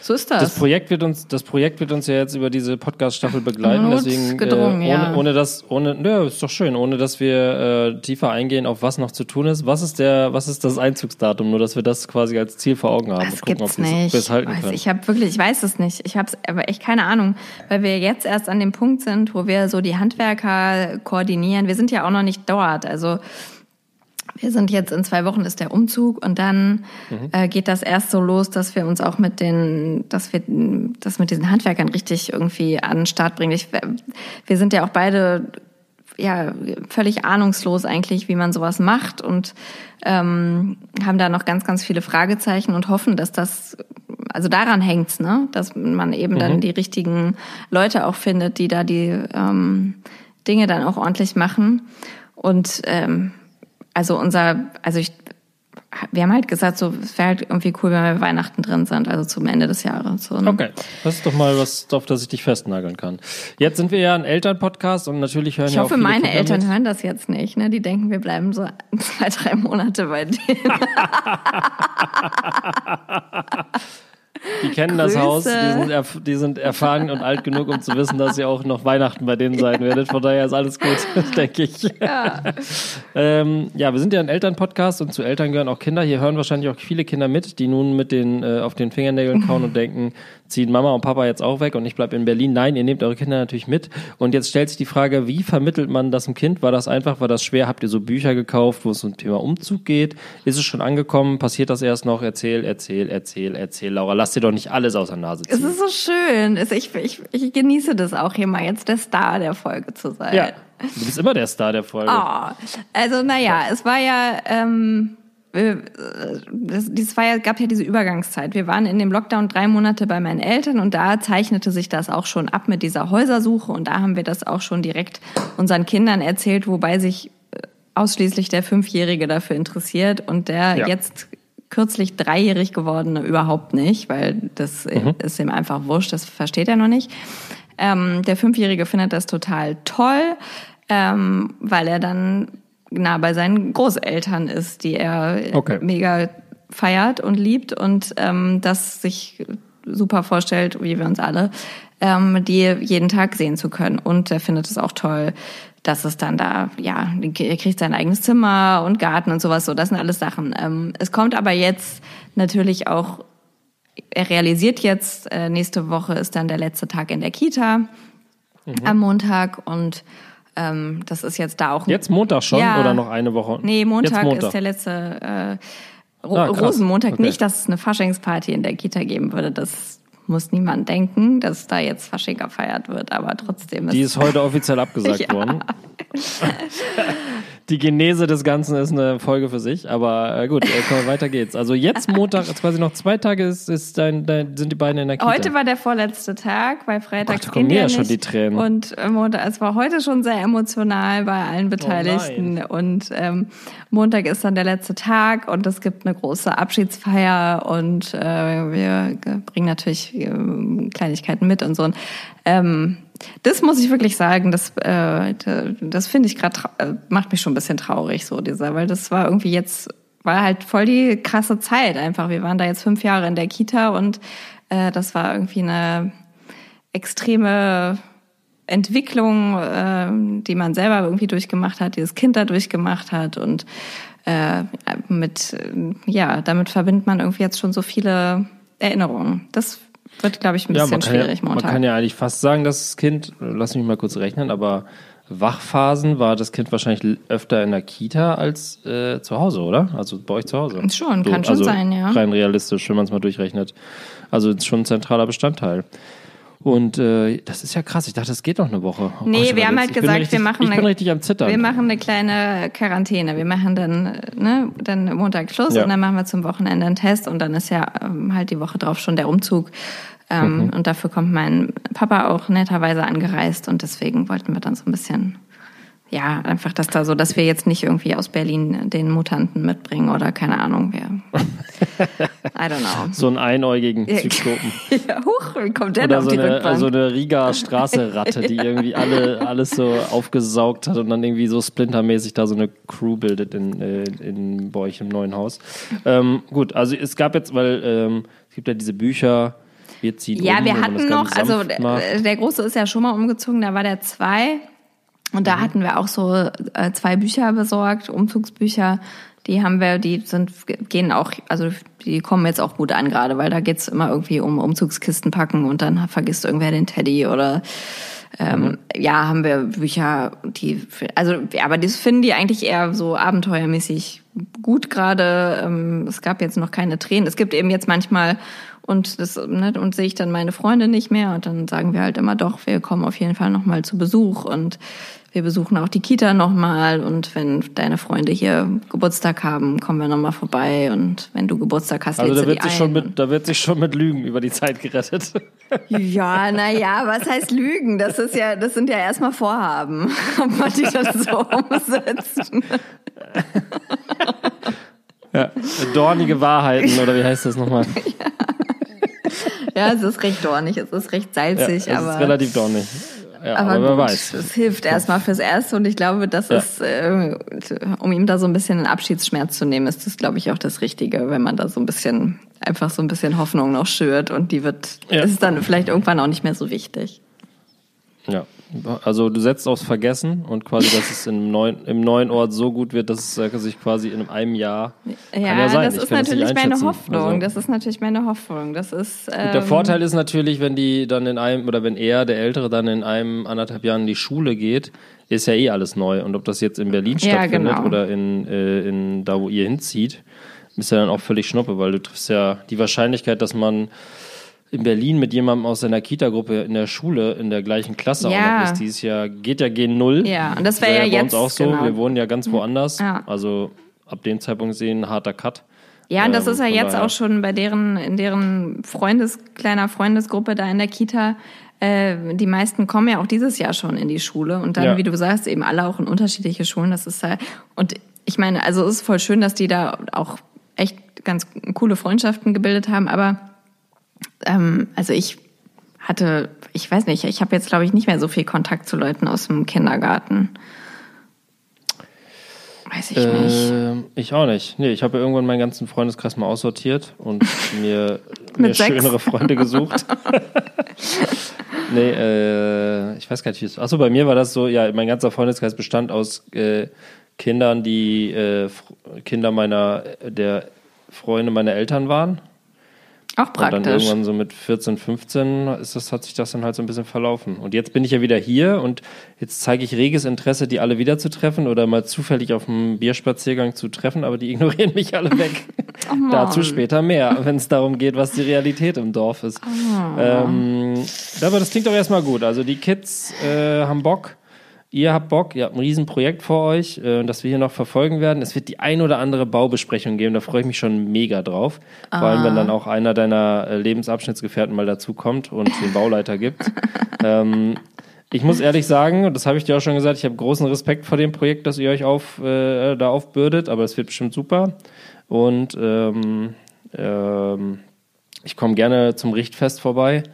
so ist das. Das Projekt wird uns, das Projekt wird uns ja jetzt über diese Podcast-Staffel begleiten. Deswegen, gedrungen, äh, ohne, ja. ohne das, ohne, nö, ist doch schön, ohne dass wir äh, tiefer eingehen, auf was noch zu tun ist. Was ist der, was ist das Einzugsdatum? Nur, dass wir das quasi als Ziel vor Augen haben. Das gucken, gibt's nicht. halten weiß. Ich habe wirklich, ich weiß es nicht. Ich habe aber echt keine Ahnung, weil wir jetzt erst an dem Punkt sind, wo wir so die Handwerker koordinieren. Wir sind ja auch noch nicht dort. Also wir sind jetzt in zwei Wochen ist der Umzug und dann mhm. äh, geht das erst so los, dass wir uns auch mit den, dass wir das mit diesen Handwerkern richtig irgendwie an den Start bringen. Ich, wir sind ja auch beide ja völlig ahnungslos eigentlich, wie man sowas macht und ähm, haben da noch ganz, ganz viele Fragezeichen und hoffen, dass das also daran hängt's, ne, dass man eben mhm. dann die richtigen Leute auch findet, die da die ähm, Dinge dann auch ordentlich machen und ähm, also unser, also ich, wir haben halt gesagt, so, es wäre halt irgendwie cool, wenn wir Weihnachten drin sind, also zum Ende des Jahres. So, ne? Okay, das ist doch mal was, auf das ich dich festnageln kann. Jetzt sind wir ja ein Elternpodcast und natürlich hören ich ja hoffe, auch viele meine Kinder Eltern mit. hören das jetzt nicht. Ne? Die denken, wir bleiben so zwei, drei Monate bei denen. Die kennen Grüße. das Haus, die sind, erf die sind erfahren und alt genug, um zu wissen, dass ihr auch noch Weihnachten bei denen sein werdet. Von daher ist alles gut, denke ich. Ja. ähm, ja, wir sind ja ein Elternpodcast und zu Eltern gehören auch Kinder. Hier hören wahrscheinlich auch viele Kinder mit, die nun mit den äh, auf den Fingernägeln kauen und denken, ziehen Mama und Papa jetzt auch weg und ich bleibe in Berlin. Nein, ihr nehmt eure Kinder natürlich mit. Und jetzt stellt sich die Frage, wie vermittelt man das einem Kind? War das einfach, war das schwer? Habt ihr so Bücher gekauft, wo es um Thema Umzug geht? Ist es schon angekommen? Passiert das erst noch? Erzähl, erzähl, erzähl, erzähl. Laura, lass dir doch nicht alles aus der Nase ziehen. Es ist so schön. Ich, ich, ich genieße das auch hier mal jetzt der Star der Folge zu sein. ja, du bist immer der Star der Folge. Oh, also naja, es war ja, ähm, äh, das, das war ja, gab ja diese Übergangszeit. Wir waren in dem Lockdown drei Monate bei meinen Eltern und da zeichnete sich das auch schon ab mit dieser Häusersuche und da haben wir das auch schon direkt unseren Kindern erzählt, wobei sich äh, ausschließlich der Fünfjährige dafür interessiert und der Ja. jetzt kürzlich dreijährig gewordene überhaupt nicht, weil das äh, ist ihm einfach wurscht, das versteht er noch nicht. Ähm, der Fünfjährige findet das total toll, ähm, weil er dann nah bei seinen Großeltern ist, die er Okay. mega feiert und liebt und ähm, das sich super vorstellt, wie wir uns alle, ähm, die jeden Tag sehen zu können. Und er findet es auch toll, dass es dann da, ja, er kriegt sein eigenes Zimmer und Garten und sowas, so, das sind alles Sachen. Ähm, es kommt aber jetzt natürlich auch, er realisiert jetzt, äh, nächste Woche ist dann der letzte Tag in der Kita mhm. am Montag und ähm, das ist jetzt da auch. Jetzt Montag schon Ja. oder noch eine Woche? Nee, Montag, Montag. ist der letzte äh, Ro Ah. Rosenmontag. Okay. Nicht, dass es eine Faschingsparty in der Kita geben würde. Das muss niemand denken, dass da jetzt Fasching gefeiert wird. Aber trotzdem ist Die ist heute offiziell abgesagt worden. Die Genese des Ganzen ist eine Folge für sich, aber äh, gut, äh, weiter geht's. Also jetzt Montag, jetzt quasi noch zwei Tage ist, ist dein, dein, sind die beiden in der Kita. Heute war der vorletzte Tag, weil Freitag Ach, da kommen mir ja schon die Tränen. Und äh, Montag, es war heute schon sehr emotional bei allen Oh Beteiligten. und ähm, Montag ist dann der letzte Tag und es gibt eine große Abschiedsfeier und äh, wir bringen natürlich ähm, Kleinigkeiten mit und so. Und, ähm, das muss ich wirklich sagen, das, äh, das finde ich gerade, äh, macht mich schon ein bisschen traurig, so dieser, weil das war irgendwie jetzt, war halt voll die krasse Zeit einfach. Wir waren da jetzt fünf Jahre in der Kita und äh, das war irgendwie eine extreme Entwicklung, äh, die man selber irgendwie durchgemacht hat, dieses Kind da durchgemacht hat und äh, mit, ja, damit verbindet man irgendwie jetzt schon so viele Erinnerungen. Das wird, glaube ich, ein ja, bisschen man ja, schwierig man Montag. kann ja eigentlich fast sagen, dass das Kind, lass mich mal kurz rechnen, aber Wachphasen war das Kind wahrscheinlich öfter in der Kita als äh, zu Hause, oder? Also bei euch zu Hause. Schon, kann schon also sein, ja. Rein realistisch, wenn man es mal durchrechnet. Also ist schon ein zentraler Bestandteil. Und äh, das ist ja krass. Ich dachte, das geht noch eine Woche. Nee, wir haben halt gesagt, richtig, wir machen Ich bin eine- richtig am Zittern. Wir machen eine kleine Quarantäne. Wir machen dann, äh, ne, dann Montag Schluss Ja. und dann machen wir zum Wochenende einen Test und dann ist ja ähm, halt die Woche drauf schon der Umzug. Ähm, Mhm. Und dafür kommt mein Papa auch netterweise angereist und deswegen wollten wir dann so ein bisschen, ja, einfach, dass da so, dass wir jetzt nicht irgendwie aus Berlin den Mutanten mitbringen oder keine Ahnung, wer. I don't know. so einen einäugigen Zyklopen. ja, huch, wie kommt der Oder auf so die eine, Rückbank? so eine Riga Straße-Ratte, die irgendwie alle, alles so aufgesaugt hat und dann irgendwie so splintermäßig da so eine Crew bildet in, äh, in bei euch im neuen Haus. Ähm, gut, also es gab jetzt, weil ähm, es gibt ja diese Bücher, wir ziehen Ja, um, wir hatten noch, also der, der Große ist ja schon mal umgezogen, da war der zwei. Und Mhm. da hatten wir auch so äh, zwei Bücher besorgt, Umzugsbücher. Die haben wir, die sind, gehen auch, also die kommen jetzt auch gut an gerade, weil da geht's immer irgendwie um Umzugskisten packen und dann vergisst irgendwer den Teddy oder ähm, Mhm. ja, haben wir Bücher, die, also, aber das finden die eigentlich eher so abenteuermäßig gut gerade. Ähm, es gab jetzt noch keine Tränen. Es gibt eben jetzt manchmal und das ne, und sehe ich dann meine Freunde nicht mehr und dann sagen wir halt immer doch, wir kommen auf jeden Fall noch mal zu Besuch und wir besuchen auch die Kita noch mal und wenn deine Freunde hier Geburtstag haben, kommen wir noch mal vorbei und wenn du Geburtstag hast, Also da wird, sich schon mit, da wird sich schon mit Lügen über die Zeit gerettet. Ja, na ja, was heißt Lügen? Das ist ja, das sind ja erstmal Vorhaben, ob man die dann so umsetzt. ja. Dornige Wahrheiten, oder wie heißt das nochmal? Ja, es ist recht dornig, es ist recht Ja, salzig, es aber ist relativ dornig. Ja, aber, aber wer gut, weiß. es hilft erstmal fürs Erste und ich glaube, das Ja. ist, äh, um ihm da so ein bisschen einen Abschiedsschmerz zu nehmen, ist das, glaube ich, auch das Richtige, wenn man da so ein bisschen, einfach so ein bisschen Hoffnung noch schürt und die wird, Ja. ist dann vielleicht irgendwann auch nicht mehr so wichtig. Ja, also du setzt aufs Vergessen und quasi, dass es im neuen, im neuen Ort so gut wird, dass es äh, sich quasi in einem Jahr. Ja, kann ja sein. das ich ist kann das natürlich meine. Hoffnung. Also- Das ist natürlich meine Hoffnung. Das ist, ähm, Der Vorteil ist natürlich, wenn die dann in einem, oder wenn er, der Ältere, dann in einem anderthalb Jahren in die Schule geht, ist ja eh alles neu. Und ob das jetzt in Berlin Ja, stattfindet genau. oder in, äh, in da, wo ihr hinzieht, ist ja dann auch völlig schnuppe, weil du triffst ja die Wahrscheinlichkeit, dass man in Berlin mit jemandem aus seiner Kita-Gruppe in der Schule in der gleichen Klasse auch Ja. noch ist dieses Jahr, geht ja gen Null. Ja, und das wäre ja bei jetzt, uns auch so. genau. Wir wohnen ja ganz woanders. Ja. Also ab dem Zeitpunkt sehen, harter Cut. Ja, und das Ähm, ist ja jetzt daher- auch schon bei deren, in deren Freundes, kleiner Freundesgruppe da in der Kita. Äh, die meisten kommen ja auch dieses Jahr schon in die Schule und dann, Ja. wie du sagst, eben alle auch in unterschiedliche Schulen. Das ist halt, und ich meine, also es ist voll schön, dass die da auch echt ganz coole Freundschaften gebildet haben, aber ähm, also ich hatte, ich weiß nicht, ich habe jetzt glaube ich nicht mehr so viel Kontakt zu Leuten aus dem Kindergarten. Weiß ich nicht. Ähm, ich auch nicht. Nee, ich habe ja irgendwann meinen ganzen Freundeskreis mal aussortiert und mir, mir schönere Freunde gesucht. Nee, äh, ich weiß gar nicht, wie es Achso, bei mir war das so, ja, mein ganzer Freundeskreis bestand aus äh, Kindern, die äh, Kinder meiner, der Freunde meiner Eltern waren. Auch Und dann praktisch. irgendwann so mit 14, 15 ist das, hat sich das dann halt so ein bisschen verlaufen. Und jetzt bin ich ja wieder hier und jetzt zeige ich reges Interesse, die alle wieder zu treffen oder mal zufällig auf einem Bierspaziergang zu treffen, aber die ignorieren mich alle weg. Dazu später mehr, wenn es darum geht, was die Realität im Dorf ist. Ähm, aber das klingt doch erstmal gut. Also die Kids äh, haben Bock. Ihr habt Bock, ihr habt ein Riesenprojekt vor euch, äh, das wir hier noch verfolgen werden. Es wird die ein oder andere Baubesprechung geben, da freue ich mich schon mega drauf. Vor allem, wenn dann auch einer deiner äh, Lebensabschnittsgefährten mal dazu kommt und den Bauleiter gibt. ähm, ich muss ehrlich sagen, und das habe ich dir auch schon gesagt, ich habe großen Respekt vor dem Projekt, das ihr euch auf, äh, da aufbürdet, aber es wird bestimmt super. Und ähm, ähm, ich komme gerne zum Richtfest vorbei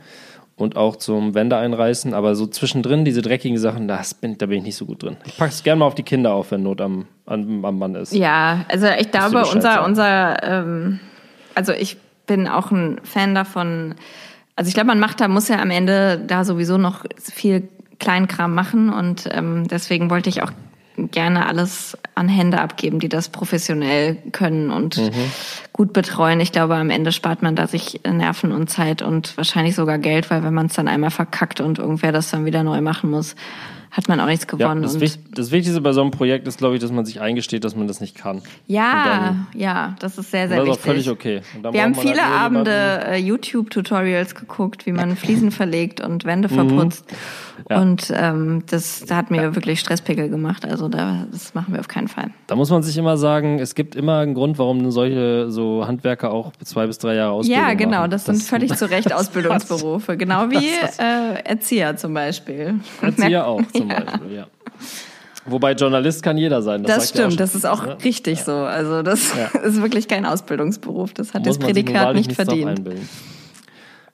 und auch zum Wände einreißen, aber so zwischendrin diese dreckigen Sachen, das bin, da bin ich nicht so gut drin. Ich packe es gerne mal auf die Kinder auf, wenn Not am, am, am Mann ist. Ja, also ich glaube, unser, sagen. unser, ähm, also ich bin auch ein Fan davon. Also ich glaube, man macht da, muss ja am Ende da sowieso noch viel Kleinkram machen und ähm, deswegen wollte ich auch gerne alles an Hände abgeben, die das professionell können und Mhm. gut betreuen. Ich glaube, am Ende spart man da sich Nerven und Zeit und wahrscheinlich sogar Geld, weil wenn man es dann einmal verkackt und irgendwer das dann wieder neu machen muss, hat man auch nichts Ja, gewonnen. das, und Wich- das Wichtigste bei so einem Projekt ist, glaube ich, dass man sich eingesteht, dass man das nicht kann. ja, ja, das ist sehr, sehr das ist auch wichtig. völlig okay. Dann Wir haben viele halt nur Abende äh, YouTube-Tutorials geguckt, wie man Fliesen verlegt und Wände verputzt. Mhm. Ja. Und ähm, das da hat mir wirklich Stresspickel gemacht. Also da, das machen wir auf keinen Fall. Da muss man sich immer sagen, es gibt immer einen Grund, warum solche so Handwerker auch zwei bis drei Jahre Ausbildung ja, genau. machen. Das sind völlig zu Recht Ausbildungsberufe. Genau wie äh, Erzieher zum Beispiel. Erzieher auch zum Beispiel, ja. Wobei Journalist kann jeder sein. Das, Das ja stimmt, das ist auch ne? richtig so. Also das Ja. ist wirklich kein Ausbildungsberuf. Das hat das Muss nun Prädikat nicht verdient.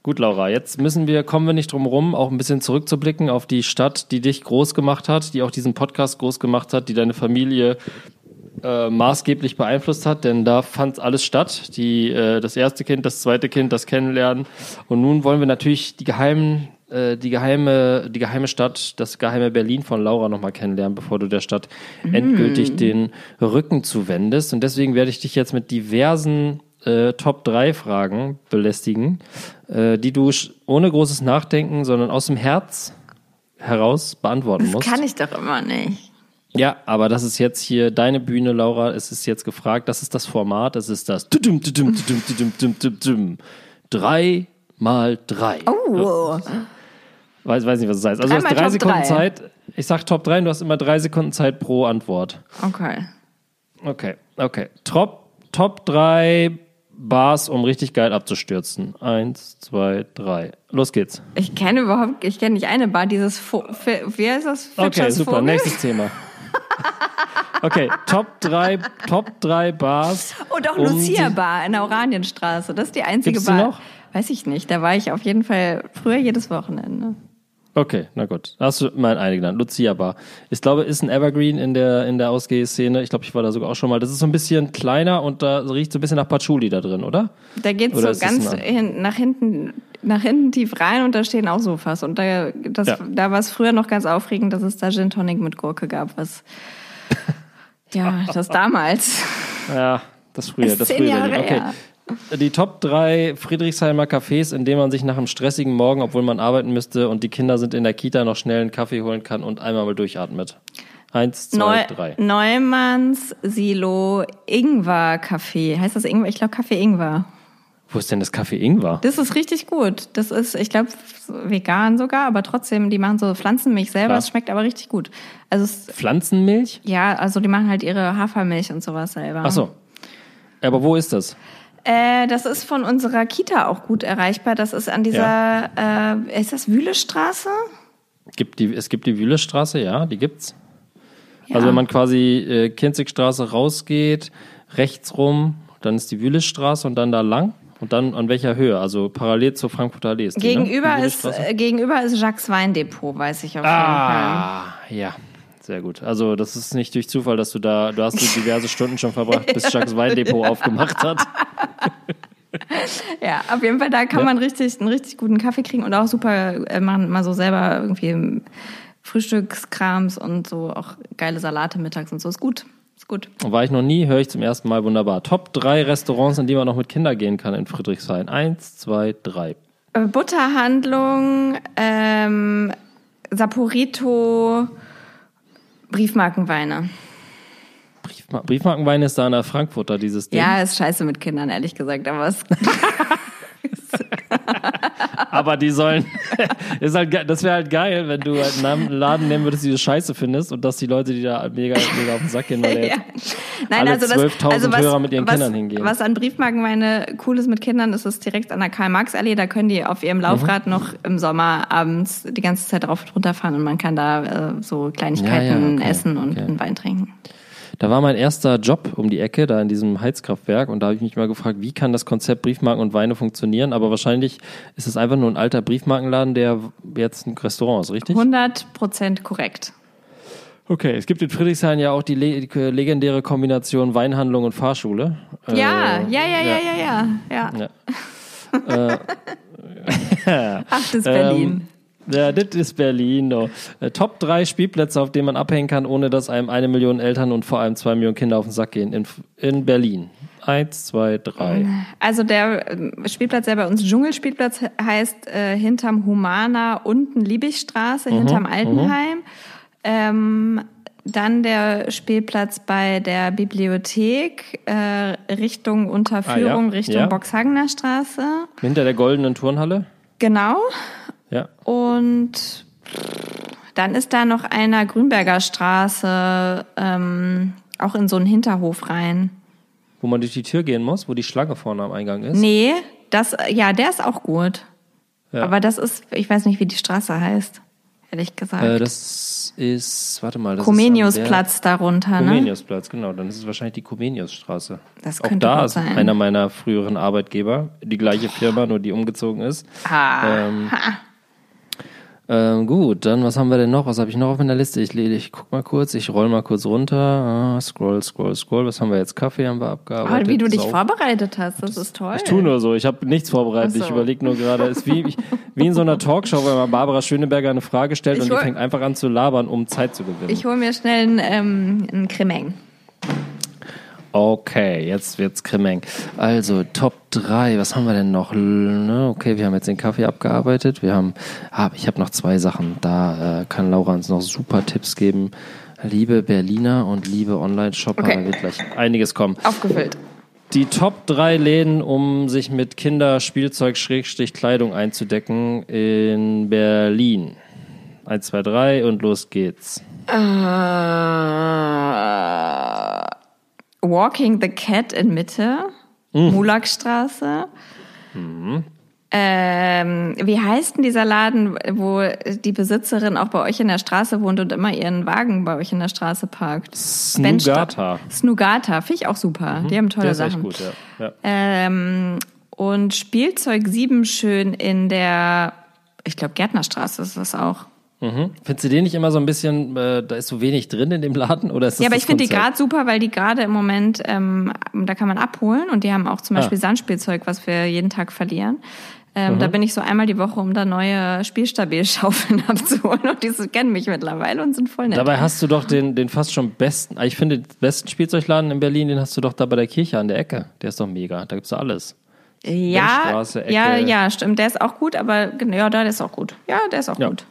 Gut, Laura, jetzt müssen wir, kommen wir nicht drum rum, auch ein bisschen zurückzublicken auf die Stadt, die dich groß gemacht hat, die auch diesen Podcast groß gemacht hat, die deine Familie äh, maßgeblich beeinflusst hat, denn da fand alles statt. Die, äh, das erste Kind, das zweite Kind, das Kennenlernen. Und nun wollen wir natürlich die geheimen, äh, die geheime, die geheime Stadt, das geheime Berlin von Laura nochmal kennenlernen, bevor du der Stadt endgültig den Rücken zuwendest. Und deswegen werde ich dich jetzt mit diversen äh, Top 3 Fragen belästigen, äh, die du ohne großes Nachdenken, sondern aus dem Herz heraus beantworten Das musst. kann ich doch immer nicht. Ja, aber das ist jetzt hier deine Bühne, Laura. Es ist jetzt gefragt. Das ist das Format. Das ist das. Drei mal drei. Oh, Weiß, weiß nicht, was das heißt. Also du hast drei Top Sekunden drei. Zeit. Ich sag Top 3 und du hast immer drei Sekunden Zeit pro Antwort. okay. Okay, okay. Top, Top 3 Bars, um richtig geil abzustürzen. Eins, zwei, drei. Los geht's. Ich kenne überhaupt, ich kenne nicht eine Bar, dieses, Vo Fi- wie heißt das? Okay, Fitchers super. Vogel? Nächstes Thema. Okay, Top 3, Top 3 Bars. Oh, doch, um Lucia Bar in der Oranienstraße. Das ist die einzige Bar. noch? Weiß ich nicht. Da war ich auf jeden Fall früher jedes Wochenende. Okay, na gut. Hast du mal eine genannt. Lucia Bar. Ich glaube, ist ein Evergreen in der, in der Ausgehszene. Ich glaube, ich war da sogar auch schon mal. Das ist so ein bisschen kleiner und da riecht so ein bisschen nach Patchouli da drin, oder? Da geht's Oder so ganz hin, nach hinten, nach hinten tief rein und da stehen auch Sofas. Und da, das, Ja. da war es früher noch ganz aufregend, dass es da Gin Tonic mit Gurke gab, was, ja, das damals. Ja, das früher. Das früher Jahre. Okay. her. Die Top 3 Friedrichsheimer Cafés, in denen man sich nach einem stressigen Morgen, obwohl man arbeiten müsste und die Kinder sind in der Kita, noch schnell einen Kaffee holen kann und einmal mal durchatmet. Eins, zwei, Neu, drei. Neumanns Silo Ingwer Café. Heißt das Ingwer? Ich glaube Kaffee Ingwer. Wo ist denn das Kaffee Ingwer? Das ist richtig gut. Das ist, ich glaube, vegan sogar, aber trotzdem, die machen so Pflanzenmilch selber. Es schmeckt aber richtig gut. Also es, Pflanzenmilch? ja, also die machen halt ihre Hafermilch und sowas selber. Ach so. Aber wo ist das? Äh, das ist von unserer Kita auch gut erreichbar. Das ist an dieser, äh, ist das Wühlestraße? Gibt die, es gibt die Wühlestraße, ja, die gibt's. Ja. Also wenn man quasi äh, Kinzigstraße rausgeht, rechts rum, dann ist die Wühlestraße und dann da lang. Und dann an welcher Höhe? Also parallel zur Frankfurter Allee ist die, Gegenüber ne? Ist, äh, gegenüber ist Jacques Weindepot, weiß ich auf jeden Fall. Ah, ja. Sehr gut. Also das ist nicht durch Zufall, dass du da, du hast so diverse Stunden schon verbracht, bis Jacques Weindepot aufgemacht hat. Ja, auf jeden Fall, da kann Ja. man richtig, einen richtig guten Kaffee kriegen und auch super äh, machen mal so selber irgendwie Frühstückskrams und so auch geile Salate mittags und so. Ist gut. Ist gut. War ich noch nie, höre ich zum ersten Mal wunderbar. Top drei Restaurants, in die man noch mit Kindern gehen kann in Friedrichshain. Eins, zwei, drei. Äh, Butterhandlung, ähm, Saporito, Briefmarkenweine. Briefma Briefmarkenwein ist da an der Frankfurter, dieses Ding. Ja, ist scheiße mit Kindern, ehrlich gesagt, aber es Aber die sollen. ist halt, ge- das wäre halt geil, wenn du halt einen Laden nehmen würdest, die du scheiße findest und dass die Leute, die da mega, mega auf den Sack gehen, weil ja. Nein, alle also das, 12.000 also was, Hörer mit ihren was, Kindern hingehen. Was an Briefmarkenweine cool ist mit Kindern, ist es direkt an der Karl-Marx-Allee. Da können die auf ihrem Laufrad Mhm. noch im Sommer abends die ganze Zeit drauf und runter fahren und man kann da äh, so Kleinigkeiten Ja, ja, okay, essen und okay. einen Wein trinken. Da war mein erster Job um die Ecke, da in diesem Heizkraftwerk. Und da habe ich mich mal gefragt, wie kann das Konzept Briefmarken und Weine funktionieren? Aber wahrscheinlich ist es einfach nur ein alter Briefmarkenladen, der jetzt ein Restaurant ist, richtig? 100 Prozent korrekt. Okay, es gibt in Friedrichshain ja auch die le legendäre Kombination Weinhandlung und Fahrschule. Ja, Äh, ja, ja, ja, ja, ja, ja. ja. Ach, das ist Berlin. Ja, das ist Berlin. doch. Äh, Top 3 Spielplätze, auf denen man abhängen kann, ohne dass einem eine Million Eltern und vor allem zwei Millionen Kinder auf den Sack gehen. In, in Berlin. Eins, zwei, drei. Also der ähm, Spielplatz, der bei uns Dschungelspielplatz heißt, äh, hinterm Humana unten Liebigstraße, Mhm, hinterm Altenheim. Ähm, dann der Spielplatz bei der Bibliothek äh, Richtung Unterführung, Ah, ja, Richtung ja. Boxhagener Straße. Hinter der goldenen Turnhalle. Genau. Ja. Und dann ist da noch einer Grünberger Straße, ähm, auch in so einen Hinterhof rein. Wo man durch die Tür gehen muss, wo die Schlange vorne am Eingang ist. Nee, das, ja, der ist auch gut. Ja. Aber das ist, ich weiß nicht, wie die Straße heißt, ehrlich gesagt. Äh, das ist, warte mal, das Comeniusplatz darunter, ist am- ne? Comeniusplatz, genau. Dann ist es wahrscheinlich die Comeniusstraße. Das Auch könnte da gut ist sein. einer meiner früheren Arbeitgeber, die gleiche Firma, nur die umgezogen ist. Ah, Ähm, ähm, gut, dann was haben wir denn noch? Was habe ich noch auf meiner Liste? Ich, ich guck mal kurz, ich roll mal kurz runter. Ah, scroll, scroll, scroll. Was haben wir jetzt? Kaffee haben wir abgearbeitet. oh, wie du dich Sau- vorbereitet hast, das ist toll. Ich tu nur so, ich habe nichts vorbereitet. So. Ich überlege nur gerade, es ist wie, ich, wie in so einer Talkshow, wenn man Barbara Schöneberger eine Frage stellt Ich und die fängt einfach an zu labern, um Zeit zu gewinnen. Ich hole mir schnell einen, ähm, einen Cremeng. Okay, jetzt wird's Kremeng. Also, Top 3, was haben wir denn noch? Ne, Okay, wir haben jetzt den Kaffee abgearbeitet. Wir haben, ah, ich habe noch zwei Sachen. Da äh, kann Laura uns noch super Tipps geben. Liebe Berliner und liebe Online-Shopper, Okay. da wird gleich einiges kommen. Aufgefüllt. Die Top 3 Läden, um sich mit Kinderspielzeug Schrägstrich Kleidung einzudecken in Berlin. 1, 2, 3 und los geht's. Äh, Walking the Cat in Mitte, Mhm. Mulakstraße. Ähm, wie heißt denn dieser Laden, wo die Besitzerin auch bei euch in der Straße wohnt und immer ihren Wagen bei euch in der Straße parkt? Snugata. Snugata, finde ich auch super. Die haben tolle Der ist Sachen. echt gut, ja. ja. Ähm, und Spielzeug Siebenschön in der, ich glaube, Gärtnerstraße ist das auch. Mhm. Findest du den nicht immer so ein bisschen, äh, da ist so wenig drin in dem Laden? Oder ist das Ja, aber das ich finde die gerade super, weil die gerade im Moment, ähm, da kann man abholen und die haben auch zum Beispiel Ah. Sandspielzeug, was wir jeden Tag verlieren. Mhm. Ähm, Da bin ich so einmal die Woche, um da neue Spielstabilschaufeln abzuholen und die kennen mich mittlerweile und sind voll nett. Dabei hast du doch den, den fast schon besten, ich finde, den besten Spielzeugladen in Berlin, den hast du doch da bei der Kirche an der Ecke. Der ist doch mega. Da gibt's doch alles. ja, Straße, Ecke. ja, ja, stimmt. Der ist auch gut, aber genau, ja, der ist auch gut. Ja, der ist auch Ja. gut.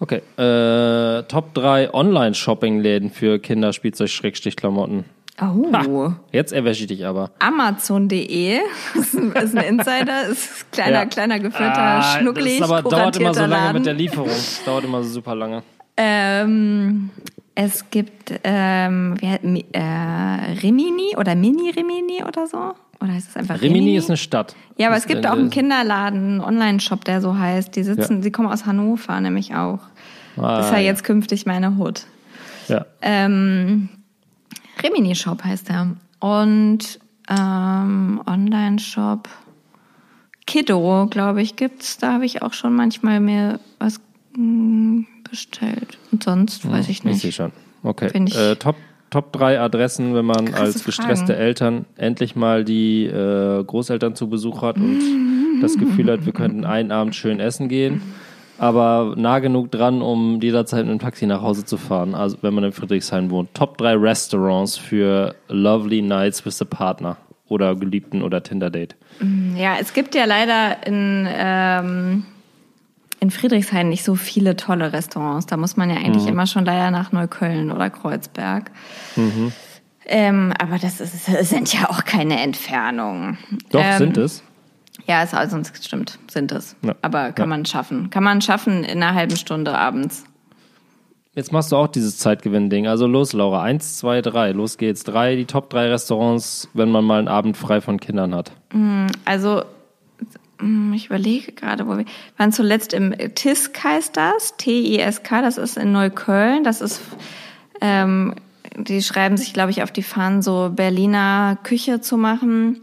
Okay. Äh, Top 3 Online-Shopping-Läden für Kinderspielzeug-Klamotten. Oh. Jetzt erwäsche ich dich aber. Amazon.de ist ein, ist ein Insider, ist kleiner, Ja. kleiner, gefüllter, Ah, schnucklig, Das aber dauert immer so lange Laden. mit der Lieferung. Das dauert immer so super lange. Ähm, es gibt ähm, wie, äh, Rimini oder Mini Rimini oder so. Oder heißt es einfach Rimini? Rimini ist eine Stadt. ja, aber Das es gibt auch einen Kinderladen, einen Online-Shop, der so heißt. Die sitzen, Ja. sie kommen aus Hannover nämlich auch. Ah, das ist ja jetzt künftig meine Hut. Ja. Ähm, Rimini Shop heißt er. Und ähm, Online-Shop Kiddo, glaube ich, gibt's. Da habe ich auch schon manchmal mir was mm, bestellt. Und sonst weiß ich Ich sehe nicht. schon. Okay. Äh, Top Top 3 Adressen, wenn man Krasse als gestresste Fragen. Eltern endlich mal die äh, Großeltern zu Besuch hat und das Gefühl hat, wir könnten einen Abend schön essen gehen, aber nah genug dran, um jederzeit mit dem Taxi nach Hause zu fahren, also wenn man in Friedrichshain wohnt. Top 3 Restaurants für Lovely Nights with a Partner oder Geliebten oder Tinder-Date. Ja, es gibt ja leider in, ähm, in Friedrichshain nicht so viele tolle Restaurants. Da muss man ja eigentlich immer schon leider nach Neukölln oder Kreuzberg. Ähm, aber das, ist, das sind ja auch keine Entfernungen. Doch, ähm, sind es. Ja, es, also, stimmt, sind es. Ja. Aber kann Ja. man schaffen. Kann man schaffen in einer halben Stunde abends. Jetzt machst du auch dieses Zeitgewinn-Ding. Also los, Laura. Eins, zwei, drei. Los geht's. Drei, die Top drei Restaurants, wenn man mal einen Abend frei von Kindern hat. Also, mm, ich überlege gerade, wo wir waren zuletzt im TISK heißt das, T-I-S-K, das ist in Neukölln. Das ist, ähm, die schreiben sich, glaube ich, auf die Fahnen, so Berliner Küche zu machen.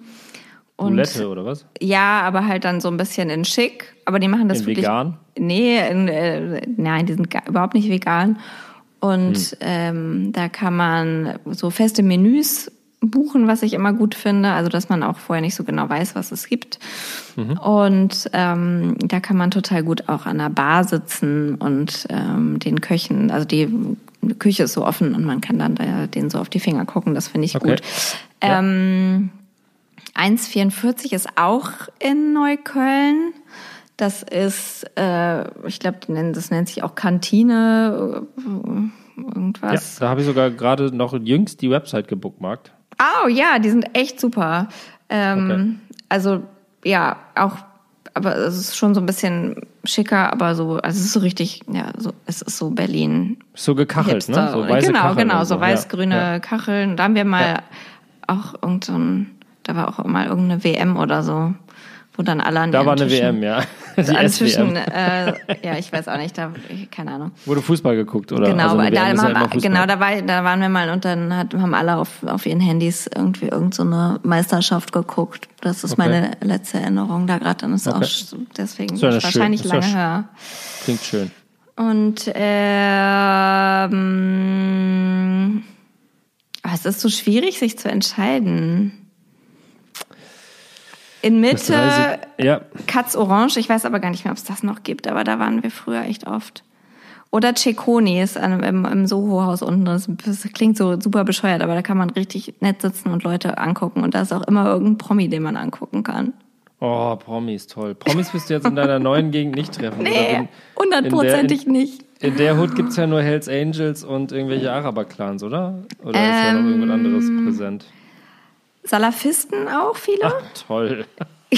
Und Roulette oder was? ja, aber halt dann so ein bisschen in schick. Aber die machen das In wirklich. vegan? Nee, in, äh, nein, die sind überhaupt nicht vegan. Und Hm. ähm, da kann man so feste Menüs buchen, was ich immer gut finde. Also, dass man auch vorher nicht so genau weiß, was es gibt. Mhm. Und ähm, da kann man total gut auch an der Bar sitzen und ähm, den Köchen, also die Küche ist so offen und man kann dann da denen so auf die Finger gucken. Das finde ich Okay. gut. Ja. Ähm, 1,44 ist auch in Neukölln. Das ist, äh, ich glaube, das nennt sich auch Kantine, äh, Ja, irgendwas. da habe ich sogar gerade noch jüngst die Website gebookmarkt. Oh ja, die sind echt super. Ähm, Also ja, auch, aber es ist schon so ein bisschen schicker, aber so, also es ist so richtig, ja, so, es ist so Berlin. So gekachelt, ne? Hipster. So weiße genau, Kacheln genau, so Ja, weiß-grüne Ja. Kacheln. Da haben wir mal Ja. auch irgend so ein, da war auch mal irgendeine WM oder so, wo dann alle an Da war eine WM, ja. Die an Tischen, SWM. äh, ja, ich weiß auch nicht, da, keine Ahnung. Wurde Fußball geguckt, oder? Genau, also da, ja haben, Fußball. genau da, war, da waren wir mal und dann hat, haben alle auf, auf ihren Handys irgendwie irgend so eine Meisterschaft geguckt. Das ist Okay. meine letzte Erinnerung da gerade. Dann ist Okay. auch deswegen Ist ja wahrscheinlich schön- ja lange her. Klingt schön. Und ähm, ah, es ist so schwierig, sich zu entscheiden. In Mitte Ja, Katz Orange, ich weiß aber gar nicht mehr, ob es das noch gibt, aber da waren wir früher echt oft. Oder Ceconi ist im, im Soho-Haus unten. Das, das klingt so super bescheuert, aber da kann man richtig nett sitzen und Leute angucken. Und da ist auch immer irgendein Promi, den man angucken kann. Oh, Promis, toll. Promis wirst du jetzt in deiner neuen Gegend nicht treffen. Nee, hundertprozentig nicht. in, der Hood gibt es ja nur Hells Angels und irgendwelche Araber-Clans, oder? Oder ist da noch Ähm, irgendwas anderes präsent? Salafisten auch viele? Ach, toll.